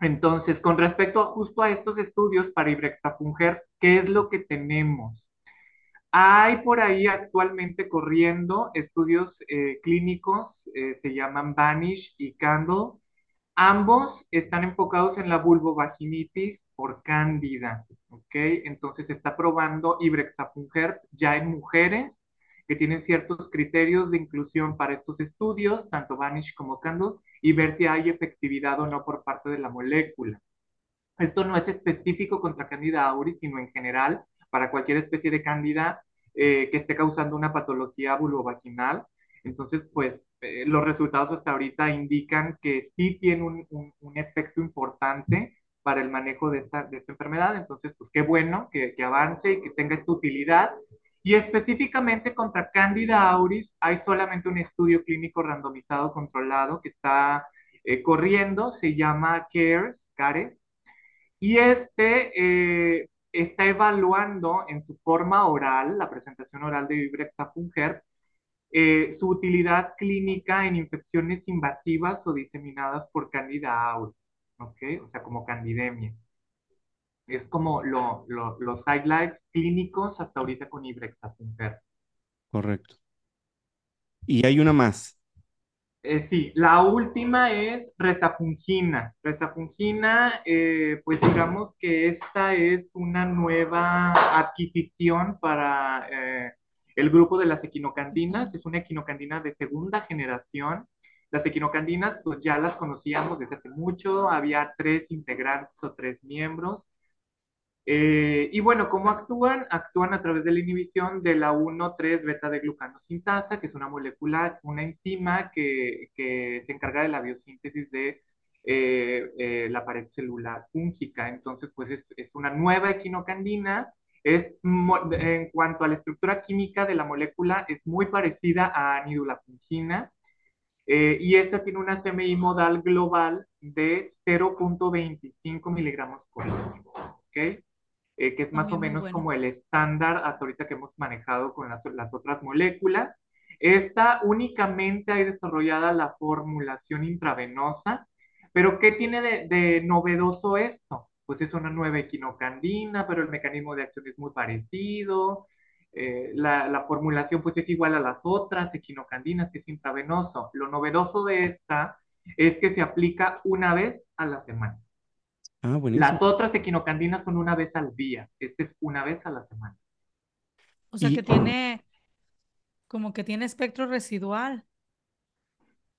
Entonces, con respecto a, justo a estos estudios para ibrexafungerp, ¿qué es lo que tenemos? Hay por ahí actualmente corriendo estudios eh, clínicos, eh, se llaman Vanish y Candle. Ambos están enfocados en la vulvovaginitis por cándida, ¿ok? Entonces se está probando ibrexafungerp ya en mujeres que tienen ciertos criterios de inclusión para estos estudios, tanto Vanish como Candle, y ver si hay efectividad o no por parte de la molécula. Esto no es específico contra Candida auris, sino en general para cualquier especie de Candida eh, que esté causando una patología vulvovaginal. Entonces, pues eh, los resultados hasta ahorita indican que sí tiene un, un, un, efecto importante para el manejo de esta, de esta enfermedad. Entonces, pues qué bueno que, que avance y que tenga esta utilidad. Y específicamente contra Candida auris hay solamente un estudio clínico randomizado controlado que está eh, corriendo, se llama CARES, CARES y este eh, está evaluando en su forma oral, la presentación oral de Vibrexafungerp, eh, su utilidad clínica en infecciones invasivas o diseminadas por Candida auris, ¿ok? O sea, como candidemia. Es como lo, lo, los highlights clínicos hasta ahorita con Ibrexafungerp. Correcto. Y hay una más. Eh, sí, la última es retafungina. Retafungina, eh, pues digamos que esta es una nueva adquisición para eh, el grupo de las equinocandinas. Es una equinocandina de segunda generación. Las equinocandinas, pues ya las conocíamos desde hace mucho. Había tres integrantes o tres miembros. Eh, y bueno, ¿cómo actúan? Actúan a través de la inhibición de la 1,3 beta de glucanosintasa, que es una molécula, una enzima que, se encarga de la biosíntesis de eh, eh, la pared celular fúngica. Entonces, pues es, una nueva equinocandina. Es, en cuanto a la estructura química de la molécula, es muy parecida a anidulafungina. Eh, y esta tiene una CMI modal global de 0.25 miligramos por litro. ¿ok? Eh, que es más o menos bueno. como el estándar hasta ahorita que hemos manejado con las, las, otras moléculas. Esta únicamente hay desarrollada la formulación intravenosa, pero ¿qué tiene de, de, novedoso esto? Pues es una nueva equinocandina, pero el mecanismo de acción es muy parecido. Eh, la, la, formulación pues es igual a las otras equinocandinas, que es intravenoso. Lo novedoso de esta es que se aplica una vez a la semana. Ah, Las otras equinocandinas son una vez al día. Este es una vez a la semana. O sea y, que tiene como que tiene espectro residual.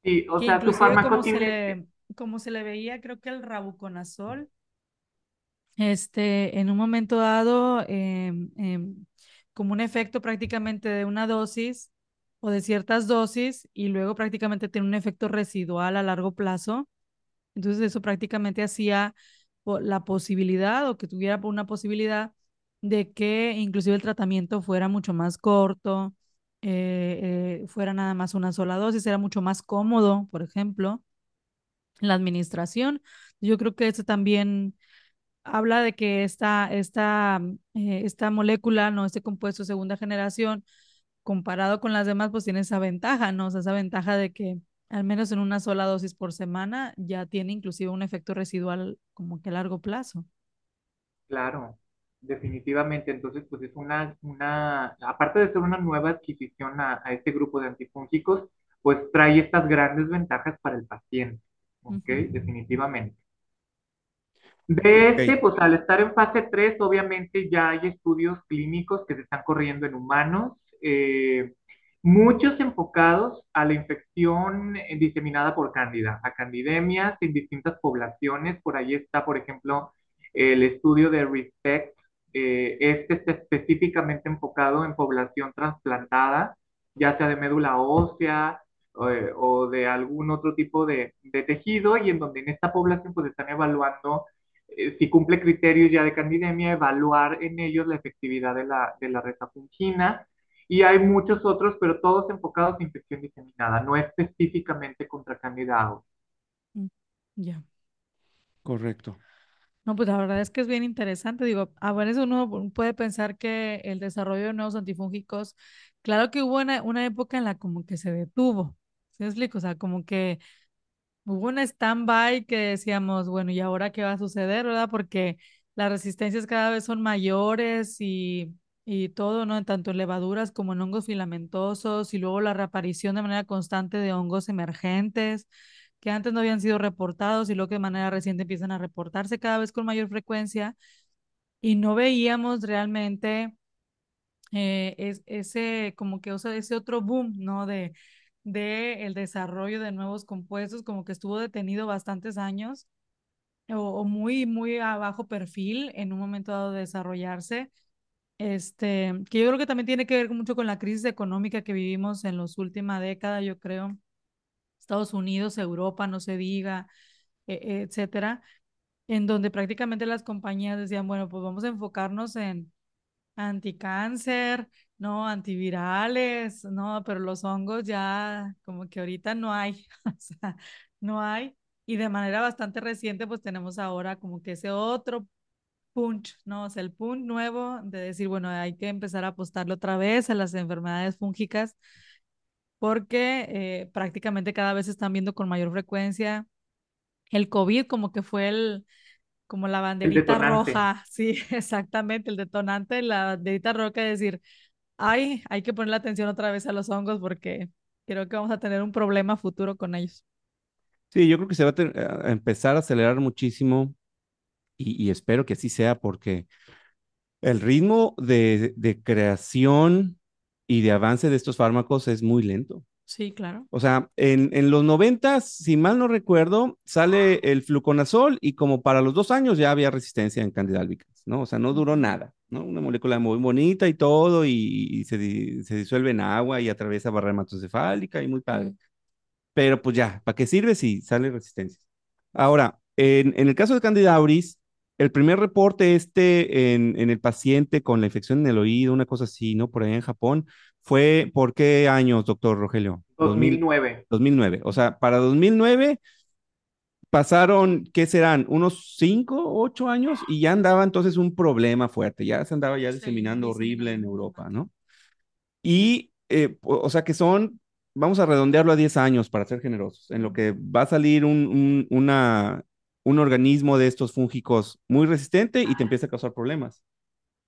Sí, o sea, tu fármaco como tiene. Se le, como se le veía, creo que el rabuconazol, este, en un momento dado, eh, eh, como un efecto prácticamente de una dosis o de ciertas dosis, y luego prácticamente tiene un efecto residual a largo plazo Entonces eso prácticamente hacía la posibilidad o que tuviera una posibilidad de que inclusive el tratamiento fuera mucho más corto, eh, eh, fuera nada más una sola dosis, era mucho más cómodo, por ejemplo, la administración. Yo creo que eso también habla de que esta, esta, eh, esta molécula, no este compuesto segunda generación, comparado con las demás, pues tiene esa ventaja, ¿no? Esa ventaja de que al menos en una sola dosis por semana ya tiene inclusive un efecto residual como que a largo plazo. Claro, definitivamente. Entonces, pues es una, una, aparte de ser una nueva adquisición a, este grupo de antifúngicos, pues trae estas grandes ventajas para el paciente. ¿Ok? Definitivamente. De este, pues al estar en fase 3, obviamente ya hay estudios clínicos que se están corriendo en humanos, eh, muchos enfocados a la infección diseminada por cándida, a candidemias en distintas poblaciones. Por ahí está, por ejemplo, el estudio de RESPECT. Eh, este está específicamente enfocado en población trasplantada, ya sea de médula ósea eh, o de algún otro tipo de, de, tejido, y en donde en esta población pues están evaluando eh, si cumple criterios ya de candidemia, evaluar en ellos la efectividad de la, de la retafungina. Y hay muchos otros, pero todos enfocados en infección diseminada, no específicamente contra candida mm, Ya. Correcto. No, pues la verdad es que es bien interesante. Digo, a veces uno puede pensar que el desarrollo de nuevos antifúngicos, claro que hubo una, una época en la como que se detuvo. ¿Sí me explico? O sea, como que hubo un stand-by que decíamos, bueno, ¿y ahora qué va a suceder, verdad? Porque las resistencias cada vez son mayores y, y todo, ¿no? Tanto en levaduras como en hongos filamentosos y luego la reaparición de manera constante de hongos emergentes que antes no habían sido reportados y luego que de manera reciente empiezan a reportarse cada vez con mayor frecuencia y no veíamos realmente eh, es, ese, como que, o sea, ese otro boom, ¿no? De de el desarrollo de nuevos compuestos, como que estuvo detenido bastantes años o, muy, muy a bajo perfil en un momento dado de desarrollarse. Este, que yo creo que también tiene que ver mucho con la crisis económica que vivimos en los última década, yo creo. Estados Unidos, Europa, no se diga, e, etcétera, en donde prácticamente las compañías decían, bueno, pues vamos a enfocarnos en anticáncer, no, antivirales, no, pero los hongos ya como que ahorita no hay, no hay. Y de manera bastante reciente, pues tenemos ahora como que ese otro punch, ¿no? O sea, el punch nuevo de decir, bueno, hay que empezar a apostarle otra vez a las enfermedades fúngicas porque eh, prácticamente cada vez están viendo con mayor frecuencia el COVID como que fue el, como la banderita roja, sí, exactamente, el detonante, la banderita roja de decir, ay, hay que poner la atención otra vez a los hongos porque creo que vamos a tener un problema futuro con ellos. Sí, yo creo que se va a, empezar a acelerar muchísimo y, espero que así sea porque el ritmo de, de creación y de avance de estos fármacos es muy lento. Sí, claro. O sea, en, en los noventas, si mal no recuerdo, sale el fluconazol y como para los dos años ya había resistencia en Candida albicans, ¿no? O sea, no duró nada, ¿no? Una molécula muy bonita y todo y, se, se, disuelve en agua y atraviesa barrera hematocefálica y muy padre. Pero pues ya, ¿para qué sirve si sale resistencia? Ahora, en, en el caso de Candida auris, el primer reporte este en, en, el paciente con la infección en el oído, una cosa así, ¿no? Por ahí en Japón, fue, ¿por qué años, doctor Rogelio? 2009. 2009. O sea, para 2009 pasaron, ¿qué serán? Unos 5, 8 años y ya andaba entonces un problema fuerte, ya se andaba ya diseminando horrible en Europa, ¿no? Y, eh, o sea, que son, vamos a redondearlo a 10 años para ser generosos, en lo que va a salir un, un, una, un organismo de estos fúngicos muy resistente y te empieza a causar problemas.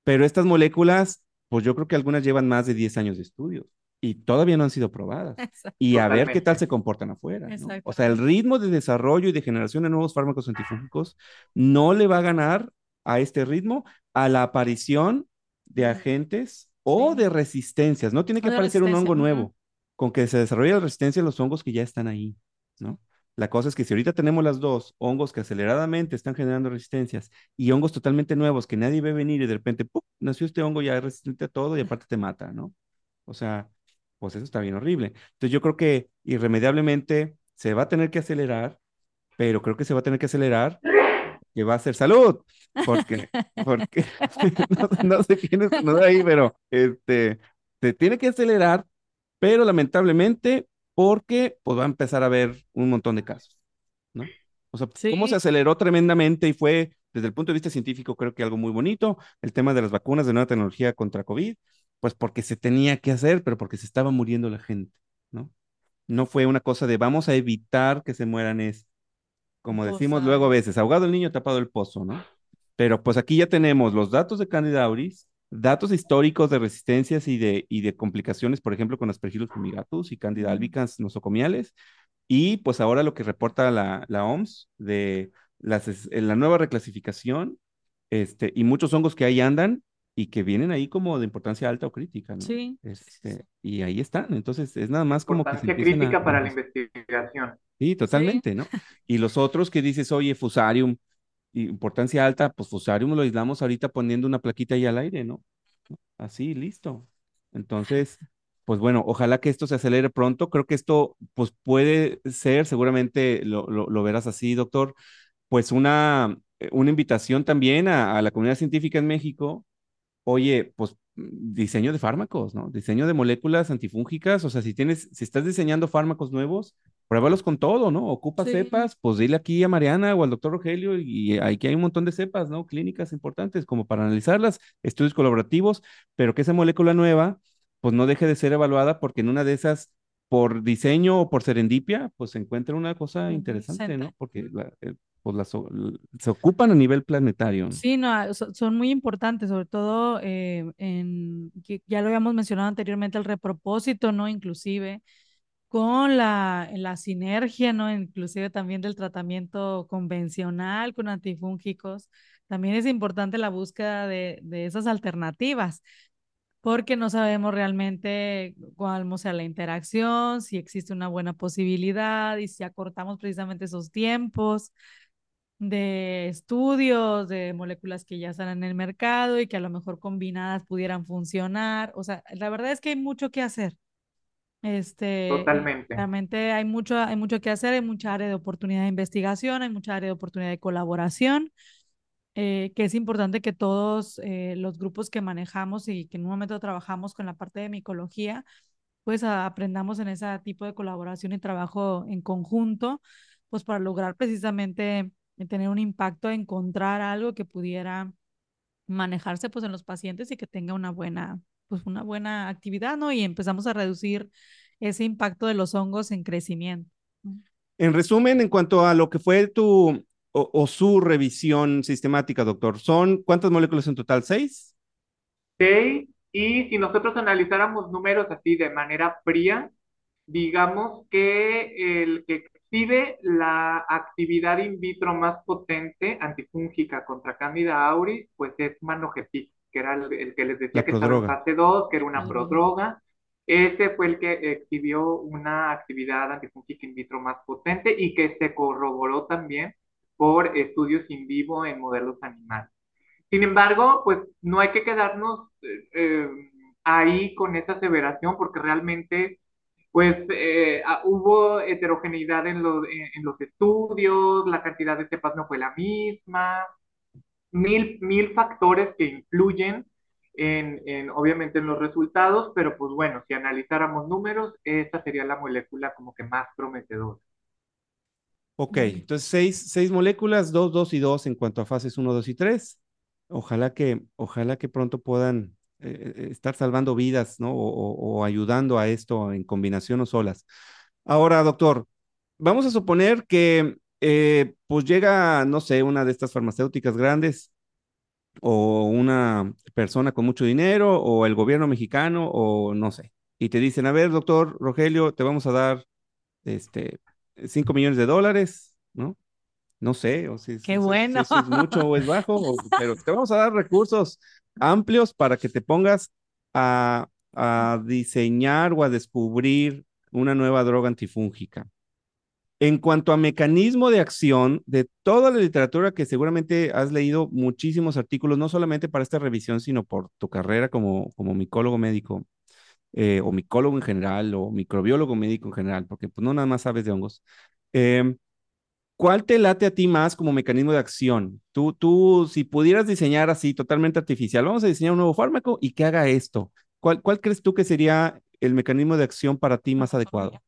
Pero estas moléculas pues yo creo que algunas llevan más de 10 años de estudios y todavía no han sido probadas. Y a ver qué tal se comportan afuera. O sea, el ritmo de desarrollo y de generación de nuevos fármacos antifúngicos no le va a ganar a este ritmo a la aparición de agentes o de resistencias. No tiene que aparecer un hongo nuevo. Con que se desarrolle la resistencia a los hongos que ya están ahí, ¿no? La cosa es que si ahorita tenemos las dos, hongos que aceleradamente están generando resistencias y hongos totalmente nuevos que nadie ve venir y de repente, ¡pum!, nació este hongo ya es resistente a todo y aparte te mata, ¿no? O sea, pues eso está bien horrible. Entonces yo creo que irremediablemente se va a tener que acelerar pero creo que se va a tener que acelerar, que va a ser salud, porque, porque no, no, sé quién es no ahí, pero este, se tiene que acelerar, pero lamentablemente porque pues va a empezar a haber un montón de casos, ¿no? O sea, cómo se aceleró tremendamente y fue desde el punto de vista científico creo que algo muy bonito, el tema de las vacunas de nueva tecnología contra COVID, pues porque se tenía que hacer, pero porque se estaba muriendo la gente, ¿no? No fue una cosa de vamos a evitar que se mueran es, como decimos luego a veces, ahogado el niño, tapado el pozo, ¿no? Pero pues aquí ya tenemos los datos de Candida auris, datos históricos de resistencias y de, y de complicaciones, por ejemplo, con Aspergillus fumigatus y Candida albicans nosocomiales, y pues ahora lo que reporta la, la OMS de las, la nueva reclasificación, este, y muchos hongos que ahí andan y que vienen ahí como de importancia alta o crítica, ¿no? Sí. Este, y ahí están, entonces es nada más como que se crítica para la investigación. Sí, totalmente, ¿no? Y los otros que dices, oye, Fusarium, importancia alta, pues Fusarium lo aislamos ahorita poniendo una plaquita ahí al aire, ¿no? Así, listo. Entonces, pues bueno, ojalá que esto se acelere pronto. Creo que esto, pues puede ser, seguramente lo, lo, verás así, doctor, pues una, eh, una invitación también a, a, la comunidad científica en México. Oye, pues diseño de fármacos, ¿no? Diseño de moléculas antifúngicas, o sea, si tienes, si estás diseñando fármacos nuevos, pruébalos con todo, ¿no? Ocupa cepas, pues dile aquí a Mariana o al doctor Rogelio y aquí hay un montón de cepas, ¿no? Clínicas importantes como para analizarlas, estudios colaborativos, pero que esa molécula nueva, pues no deje de ser evaluada porque en una de esas, por diseño o por serendipia, pues se encuentra una cosa interesante, ¿no? Porque la, eh, pues las, se ocupan a nivel planetario. Sí, no, son muy importantes, sobre todo eh, en, ya lo habíamos mencionado anteriormente, el repropósito, ¿no? Inclusive con la, la sinergia, ¿no? Inclusive también del tratamiento convencional con antifúngicos. También es importante la búsqueda de, de esas alternativas porque no sabemos realmente cuál sea la interacción, si existe una buena posibilidad y si acortamos precisamente esos tiempos de estudios de moléculas que ya están en el mercado y que a lo mejor combinadas pudieran funcionar. O sea, la verdad es que hay mucho que hacer. Este, Totalmente. Realmente hay mucho, hay mucho que hacer, hay mucha área de oportunidad de investigación, hay mucha área de oportunidad de colaboración, eh, que es importante que todos eh, los grupos que manejamos y que en un momento trabajamos con la parte de micología, pues aprendamos en ese tipo de colaboración y trabajo en conjunto, pues para lograr precisamente tener un impacto, encontrar algo que pudiera manejarse pues en los pacientes y que tenga una buena, pues una buena actividad, ¿no? Y empezamos a reducir ese impacto de los hongos en crecimiento. En resumen, en cuanto a lo que fue tu o, su revisión sistemática, doctor, ¿son cuántas moléculas en total? ¿Seis? Seis, y si nosotros analizáramos números así de manera fría, digamos que el que exhibe la actividad in vitro más potente antifúngica contra Candida auris, pues es Manogepic, que era el, que les decía que estaba en fase 2, que era una prodroga. Ese fue el que exhibió una actividad antifúngica in vitro más potente y que se corroboró también por estudios in vivo en modelos animales. Sin embargo, pues no hay que quedarnos eh, eh, ahí con esa aseveración porque realmente pues eh, ah, hubo heterogeneidad en, en, los estudios, la cantidad de cepas no fue la misma, mil, mil factores que influyen en, en, obviamente en los resultados, pero pues bueno, si analizáramos números, esta sería la molécula como que más prometedora. Ok, entonces seis, seis moléculas, dos, dos y dos en cuanto a fases 1, 2 y 3. Ojalá que, ojalá que pronto puedan eh, eh, estar salvando vidas, ¿no? O, ayudando a esto en combinación o solas. Ahora, doctor, vamos a suponer que eh, pues llega, no sé, una de estas farmacéuticas grandes o una persona con mucho dinero o el gobierno mexicano o no sé. Y te dicen, a ver, doctor Rogelio, te vamos a dar este 5 millones de dólares, ¿no? No sé, o si, Qué bueno. es mucho o es bajo, pero te vamos a dar recursos amplios para que te pongas a, diseñar o a descubrir una nueva droga antifúngica. En cuanto a mecanismo de acción, de toda la literatura que seguramente has leído muchísimos artículos, no solamente para esta revisión, sino por tu carrera como, como micólogo médico, eh, o micólogo en general, o microbiólogo médico en general, porque pues, no nada más sabes de hongos. Em, ¿cuál te late a ti más como mecanismo de acción? Tú, tú, si pudieras diseñar así totalmente artificial, vamos a diseñar un nuevo fármaco y que haga esto. ¿Cuál, cuál crees tú que sería el mecanismo de acción para ti más adecuado?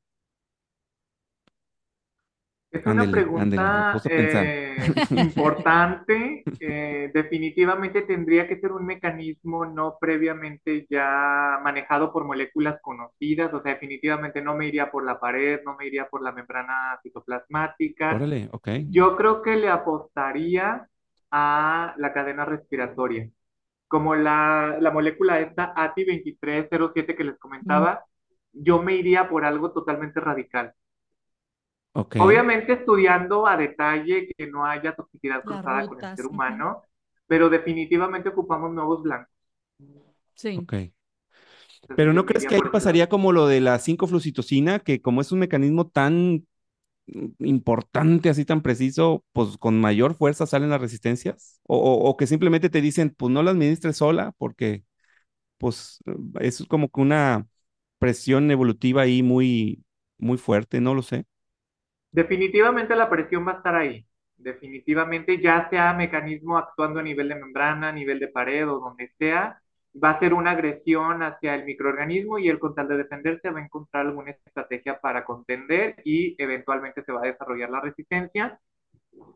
Es una pregunta eh, importante. Eh, definitivamente tendría que ser un mecanismo no previamente ya manejado por moléculas conocidas. O sea, definitivamente no me iría por la pared, no me iría por la membrana citoplasmática. Órale, ok. Yo creo que le apostaría a la cadena respiratoria. Como la, la molécula esta ATI2307 que les Mm, comentaba, yo me iría por algo totalmente radical. Obviamente estudiando a detalle que no haya toxicidad cruzada con el ser humano, pero definitivamente ocupamos nuevos blancos. Sí. Ok. Entonces Pero ¿no crees que ahí pasaría como lo de la 5-flucitocina, que como es un mecanismo tan importante, así tan preciso, pues con mayor fuerza salen las resistencias? O, o- o que simplemente te dicen, pues no las administres sola, porque pues es como que una presión evolutiva ahí muy, muy fuerte, no lo sé. Definitivamente la presión va a estar ahí. Definitivamente, ya sea mecanismo actuando a nivel de membrana, a nivel de pared o donde sea, va a ser una agresión hacia el microorganismo y él con tal de defenderse va a encontrar alguna estrategia para contender y eventualmente se va a desarrollar la resistencia.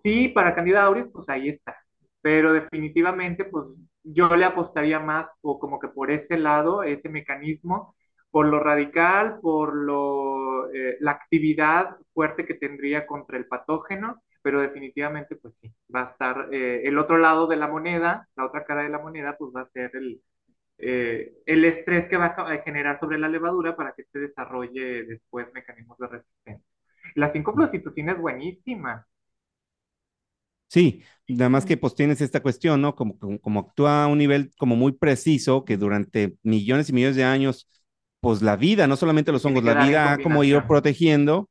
Sí, para Candida auris, pues ahí está. Pero definitivamente, pues yo le apostaría más o como que por ese lado, ese mecanismo, por lo radical, por lo, eh, la actividad fuerte que tendría contra el patógeno, pero definitivamente, pues sí, va a estar eh, el otro lado de la moneda, la otra cara de la moneda, pues va a ser el, eh, el estrés que va a generar sobre la levadura para que se desarrolle después mecanismos de resistencia. La 5-fluoxetosina es buenísima. Sí, nada más que pues tienes esta cuestión, ¿no? Como, como, como actúa a un nivel como muy preciso, que durante millones y millones de años, pues la vida, no solamente los hongos, que la vida como ir combinación. protegiendo,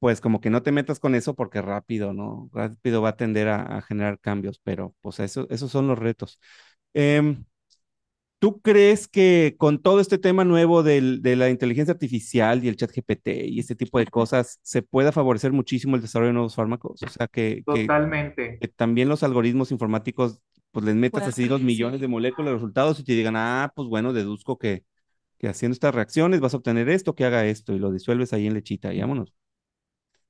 pues como que no te metas con eso porque rápido, ¿no? Rápido va a tender a, a generar cambios, pero pues eso, esos son los retos. Em, ¿Tú crees que con todo este tema nuevo del- de la inteligencia artificial y el chat GPT y este tipo de cosas se pueda favorecer muchísimo el desarrollo de nuevos fármacos? O sea, que, que, Totalmente. que también los algoritmos informáticos, pues les metas así los millones predecir. de moléculas, los resultados y te digan, ah, pues bueno, deduzco que, que haciendo estas reacciones vas a obtener esto, que haga esto y lo disuelves ahí en lechita y vámonos.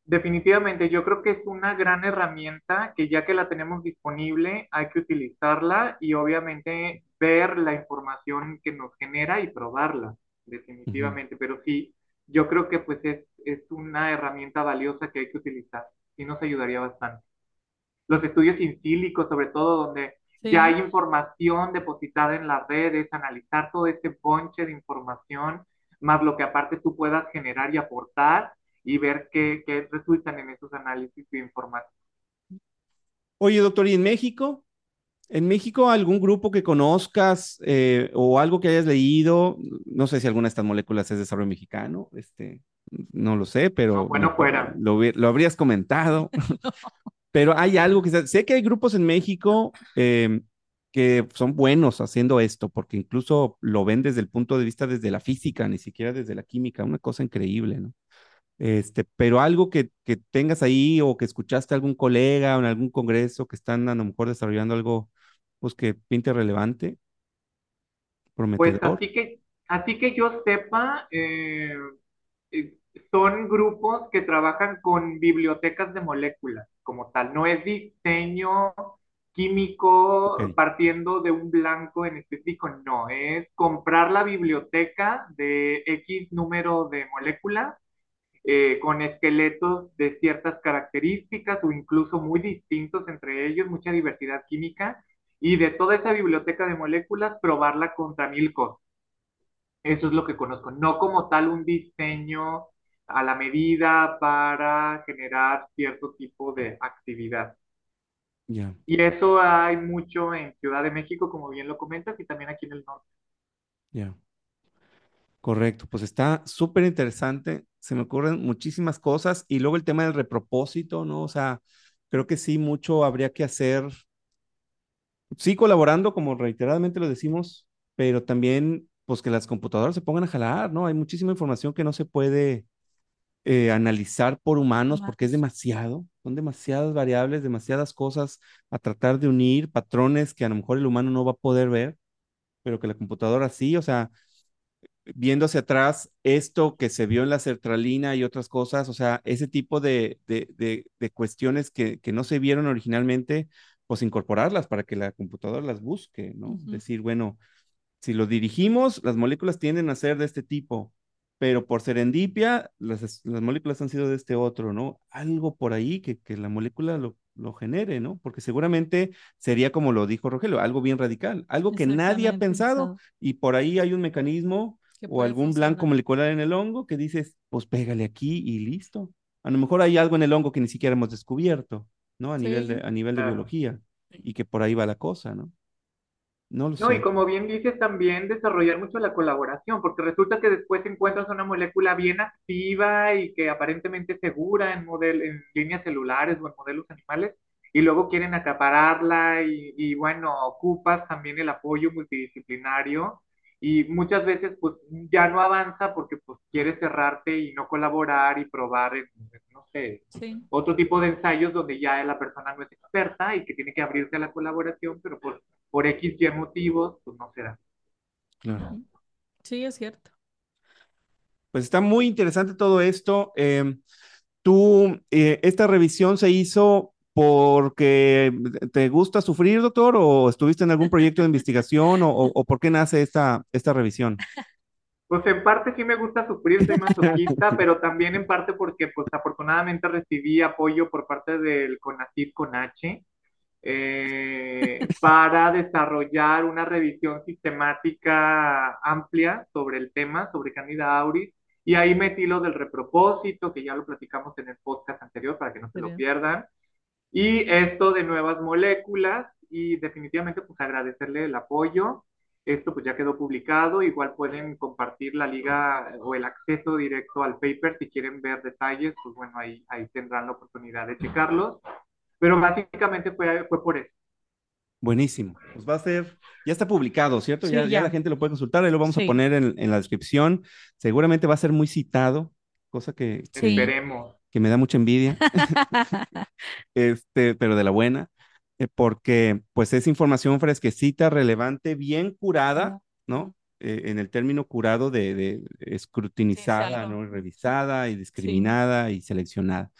Definitivamente, yo creo que es una gran herramienta que ya que la tenemos disponible, hay que utilizarla y obviamente ver la información que nos genera y probarla, definitivamente. Pero sí, yo creo que pues es, es una herramienta valiosa que hay que utilizar y nos ayudaría bastante. Los estudios in sílico, sobre todo, donde Sí. ya hay información depositada en las redes, analizar todo este ponche de información, más lo que aparte tú puedas generar y aportar y ver qué, qué resultan en esos análisis de información. Oye, doctor, ¿y en México? ¿En México algún grupo que conozcas eh, o algo que hayas leído? No sé si alguna de estas moléculas es desarrollo mexicano, este, no lo sé, pero No, bueno, me- fuera. lo, lo habrías comentado. Pero hay algo que sé que hay grupos en México eh, que son buenos haciendo esto, porque incluso lo ven desde el punto de vista desde la física, ni siquiera desde la química, una cosa increíble, ¿no? Este, pero algo que, que tengas ahí o que escuchaste a algún colega o en algún congreso que están a lo mejor desarrollando algo, pues que pinte relevante, Pues prometedor. así que, así que yo sepa, eh, eh, son grupos que trabajan con bibliotecas de moléculas como tal. No es diseño químico partiendo de un blanco en específico, no, es comprar la biblioteca de X número de moléculas eh, con esqueletos de ciertas características o incluso muy distintos entre ellos, mucha diversidad química, y de toda esa biblioteca de moléculas probarla contra mil cosas. Eso es lo que conozco, no como tal un diseño a la medida para generar cierto tipo de actividad. Ya. Y eso hay mucho en Ciudad de México, como bien lo comentas, y también aquí en el norte. Ya. Correcto, pues está súper interesante, se me ocurren muchísimas cosas y luego el tema del repropósito, ¿no? O sea, creo que sí, mucho habría que hacer, sí colaborando, como reiteradamente lo decimos, pero también, pues que las computadoras se pongan a jalar, ¿no? Hay muchísima información que no se puede eh, analizar por humanos porque es demasiado, son demasiadas variables, demasiadas cosas a tratar de unir, patrones que a lo mejor el humano no va a poder ver, pero que la computadora sí, o sea, viendo hacia atrás esto que se vio en la sertralina y otras cosas, o sea, ese tipo de, de, de, de cuestiones que, que no se vieron originalmente, pues incorporarlas para que la computadora las busque, ¿no? Decir, bueno, si lo dirigimos, las moléculas tienden a ser de este tipo, pero por serendipia, las, las moléculas han sido de este otro, ¿no? Algo por ahí que, que la molécula lo, lo genere, ¿no? Porque seguramente sería como lo dijo Rogelio, algo bien radical, algo que nadie ha pensado y por ahí hay un mecanismo o algún blanco molecular en el hongo que dices, pues pégale aquí y listo. A lo mejor hay algo en el hongo que ni siquiera hemos descubierto, ¿no? A nivel de, a nivel de biología y que por ahí va la cosa, ¿no? No lo No, y sé. como bien dices, también desarrollar mucho la colaboración, porque resulta que después encuentras una molécula bien activa y que aparentemente segura en, model en líneas celulares o en modelos animales, y luego quieren acapararla y, y bueno, ocupas también el apoyo multidisciplinario y muchas veces pues ya no avanza porque pues quieres cerrarte y no colaborar y probar en, no sé, Sí. otro tipo de ensayos donde ya la persona no es experta y que tiene que abrirse a la colaboración, pero por, por X y motivos, pues no será. Claro. Sí, es cierto. Pues está muy interesante todo esto. Em, ¿tú, eh, esta revisión se hizo porque te gusta sufrir, doctor, o estuviste en algún proyecto de investigación, o, por qué nace esta, esta revisión? Pues en parte sí me gusta sufrir, soy masoquista, pero también en parte porque pues afortunadamente recibí apoyo por parte del CONACYT con H eh, para desarrollar una revisión sistemática amplia sobre el tema, sobre Candida auris, y ahí metí lo del repropósito, que ya lo platicamos en el podcast anterior para que no se lo pierdan, y esto de nuevas moléculas, y definitivamente pues agradecerle el apoyo. Esto pues ya quedó publicado, igual pueden compartir la liga o el acceso directo al paper si quieren ver detalles, pues bueno, ahí, ahí tendrán la oportunidad de checarlos. Pero básicamente fue, fue por eso. Buenísimo. Pues va a ser, ya está publicado, ¿cierto? Sí, ya, ya ya. la gente lo puede consultar, ahí lo vamos a poner en, en la descripción. Seguramente va a ser muy citado, cosa que, que, Sí. Esperemos. que me da mucha envidia, este, pero de la buena, eh, porque pues es información fresquecita, relevante, bien curada, ¿no? Eh, en el término curado de, de escrutinizada. ¿no? Revisada y discriminada y seleccionada.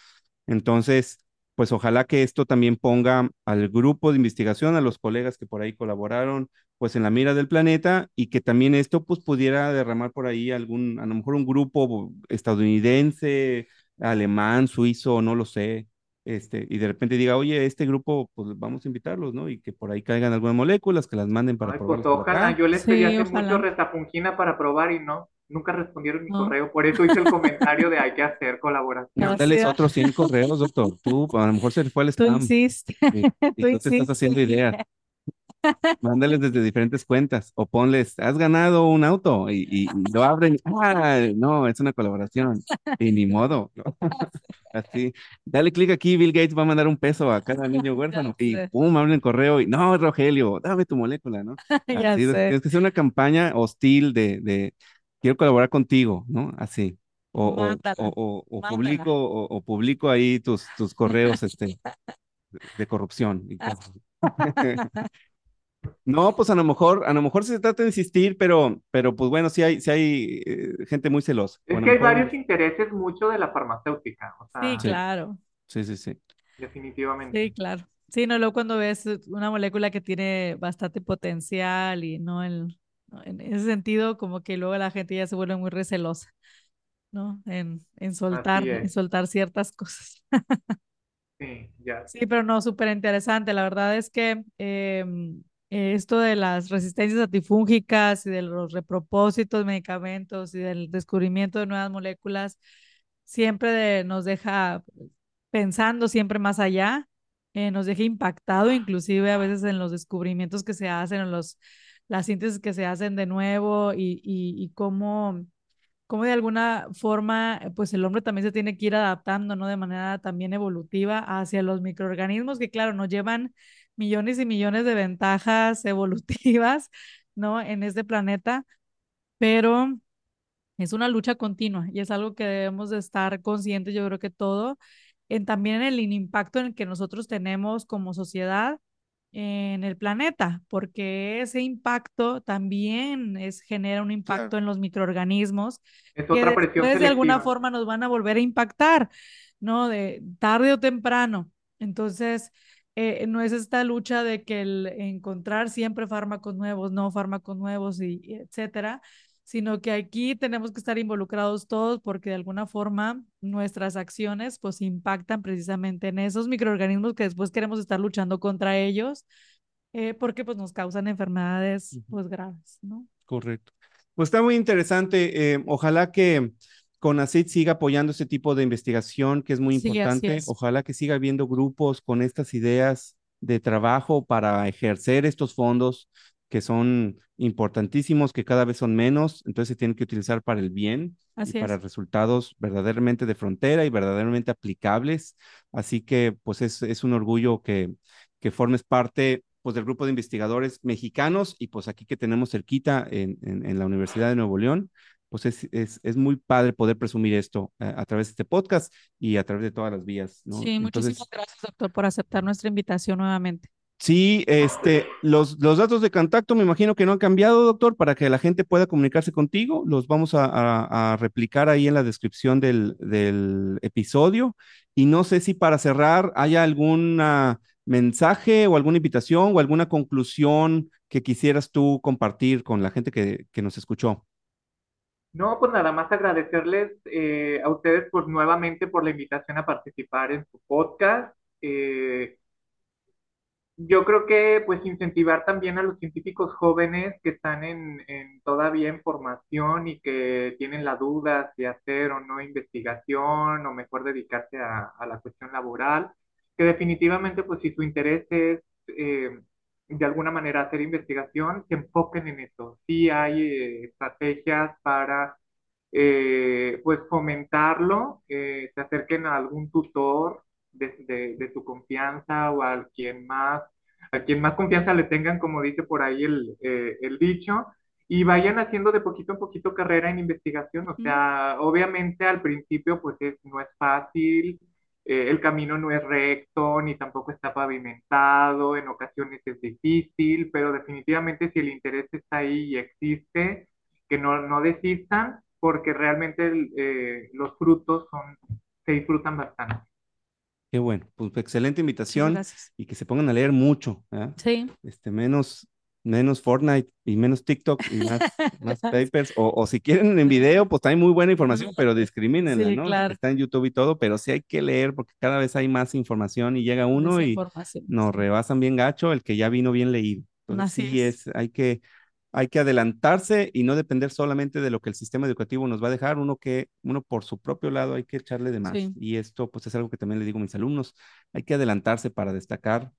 Entonces, pues ojalá que esto también ponga al grupo de investigación, a los colegas que por ahí colaboraron, pues en la mira del planeta y que también esto pues pudiera derramar por ahí algún, a lo mejor un grupo estadounidense, alemán, suizo, no lo sé, este, y de repente diga, oye, este grupo, pues vamos a invitarlos, ¿no? Y que por ahí caigan algunas moléculas, que las manden para Ay, probarlas pues ojalá, acá. yo les Sí, pedí hace ojalá. mucho retapungina para probar y no, nunca respondieron mi No. correo, por eso hice el comentario de hay que hacer colaboración. Mándales otros 100 correos, doctor. Tú, a lo mejor se le fue al Tú spam. insistes. Y, y Tú tú te estás haciendo ideas. Mándales desde diferentes cuentas o ponles, has ganado un auto y, y- lo abren. Ah, no, es una colaboración. Y ni modo. ¿no? Así, dale clic aquí, Bill Gates va a mandar un peso a cada niño huérfano y pum, abren el correo y no, Rogelio, dame tu molécula, ¿no? Ya Así, sé. tienes que hacer una campaña hostil de, de quiero colaborar contigo, ¿no? Así. O, o, o, o- o mándala. publico, o, o publico ahí tus, tus correos este, de, corrupción. y Ah. cosas. No, pues a lo mejor, a lo mejor se trata de insistir, pero, pero pues bueno, sí hay, sí hay eh, gente muy celosa. Es que hay mejor- varios intereses mucho de la farmacéutica, o sea, Sí, claro. Sí, sí, sí. definitivamente. Sí, claro. Sí, no, luego cuando ves una molécula que tiene bastante potencial y no el, no, en ese sentido, como que luego la gente ya se vuelve muy recelosa, ¿no? En, en soltar, en soltar ciertas cosas. Sí, ya. Sí, pero no, súper interesante. La verdad es que em, eh, esto de las resistencias antifúngicas y de los repropósitos, medicamentos y del descubrimiento de nuevas moléculas siempre de- nos deja pensando siempre más allá, eh, nos deja impactado inclusive a veces en los descubrimientos que se hacen, en los, las síntesis que se hacen de nuevo y, y, y cómo cómo de alguna forma, pues el hombre también se tiene que ir adaptando, ¿no? De manera también evolutiva hacia los microorganismos que, claro, nos llevan millones y millones de ventajas evolutivas, ¿no? En este planeta, pero es una lucha continua y es algo que debemos de estar conscientes, yo creo que todo, en también en el impacto en el que nosotros tenemos como sociedad en el planeta, porque ese impacto también es, genera un impacto en los microorganismos Es que otra después de alguna selectiva. forma nos van a volver a impactar, ¿no? De tarde o temprano. Entonces, eh, no es esta lucha de que el encontrar siempre fármacos nuevos, no fármacos nuevos y, y etcétera, sino que aquí tenemos que estar involucrados todos porque de alguna forma nuestras acciones pues impactan precisamente en esos microorganismos que después queremos estar luchando contra ellos eh, porque pues nos causan enfermedades Ujú. pues graves, ¿no? Correcto. Pues está muy interesante. eh, ojalá que CONACYT siga apoyando este tipo de investigación que es muy Sí, importante. es. Ojalá que siga habiendo grupos con estas ideas de trabajo para ejercer estos fondos que son importantísimos, que cada vez son menos, entonces se tienen que utilizar para el bien y para es. resultados verdaderamente de frontera y verdaderamente aplicables. Así que pues es, es un orgullo que, que formes parte pues del grupo de investigadores mexicanos y pues aquí que tenemos cerquita en, en, en la Universidad de Nuevo León, pues es, es, es muy padre poder presumir esto eh, a través de este podcast y a través de todas las vías, ¿no? Sí, Entonces, muchísimas gracias, doctor, por aceptar nuestra invitación nuevamente. Sí, este, los, los datos de contacto me imagino que no han cambiado, doctor, para que la gente pueda comunicarse contigo. Los vamos a, replicar ahí en la descripción del, del episodio. Y no sé si para cerrar haya algún mensaje o alguna invitación o alguna conclusión que quisieras tú compartir con la gente que, que nos escuchó. No, pues nada más agradecerles eh, a ustedes pues nuevamente por la invitación a participar en su podcast. Eh, yo creo que pues incentivar también a los científicos jóvenes que están en, todavía en formación y que tienen la duda si hacer o no investigación o mejor dedicarse a, a la cuestión laboral, que definitivamente pues si su interés es eh, de alguna manera hacer investigación, se enfoquen en eso. Sí hay eh, estrategias para eh, pues fomentarlo, eh, se acerquen a algún tutor de, de, de, su confianza o a quien más, a quien más confianza le tengan, como dice por ahí el, eh, el dicho, y vayan haciendo de poquito en poquito carrera en investigación. O sea, mm. obviamente al principio pues es, no es fácil, eh, el camino no es recto, ni tampoco está pavimentado, en ocasiones es difícil, pero definitivamente si el interés está ahí y existe, que no, no desistan, porque realmente eh, los frutos son, se disfrutan bastante. Qué bueno, pues excelente invitación y que se pongan a leer mucho. ¿eh? Sí. Este, menos, menos Fortnite y menos TikTok y más, más papers. O, o, si quieren en video, pues hay muy buena información, pero discrimínenla, sí, ¿no? Claro. Está en YouTube y todo, pero sí hay que leer porque cada vez hay más información y llega uno y nos rebasan bien gacho el que ya vino bien leído. Entonces, Así sí es, es hay que hay que adelantarse y no depender solamente de lo que el sistema educativo nos va a dejar, uno que, uno por su propio lado hay que echarle de más. Sí. Y esto pues es algo que también le digo a mis alumnos, hay que adelantarse para destacar,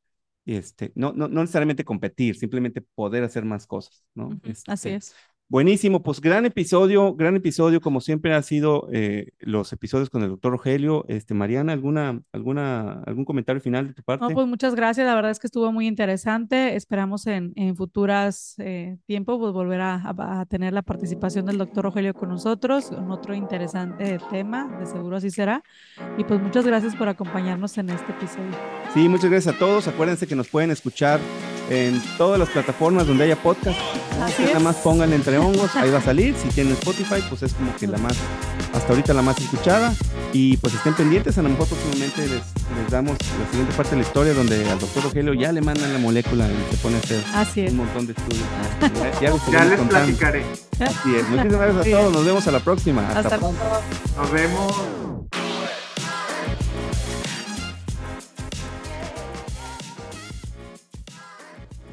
este, no, no, no necesariamente competir, simplemente poder hacer más cosas, ¿no? Uh -huh. este, Así es. Buenísimo, pues gran episodio, gran episodio, como siempre ha sido eh, los episodios con el doctor Rogelio. Este, Mariana, ¿alguna, alguna, ¿algún comentario final de tu parte? No, pues muchas gracias, la verdad es que estuvo muy interesante. Esperamos en, en futuras eh, tiempos pues, volver a, a, a, tener la participación del doctor Rogelio con nosotros, en otro interesante tema, de seguro así será. Y pues muchas gracias por acompañarnos en este episodio. Sí, muchas gracias a todos. Acuérdense que nos pueden escuchar en todas las plataformas donde haya podcast. Así Nada más pongan entre hongos, ahí va a salir. Si tienen Spotify, pues es como que la más, hasta ahorita la más escuchada. Y pues estén pendientes, a lo mejor próximamente les, les damos la siguiente parte de la historia donde al doctor Rogelio ya le mandan la molécula y se pone a hacer Así un montón de estudios. Ya, ya, ya les contando. platicaré. Así es. Muchísimas gracias a todos. Nos vemos a la próxima. Hasta, hasta pronto. Nos vemos.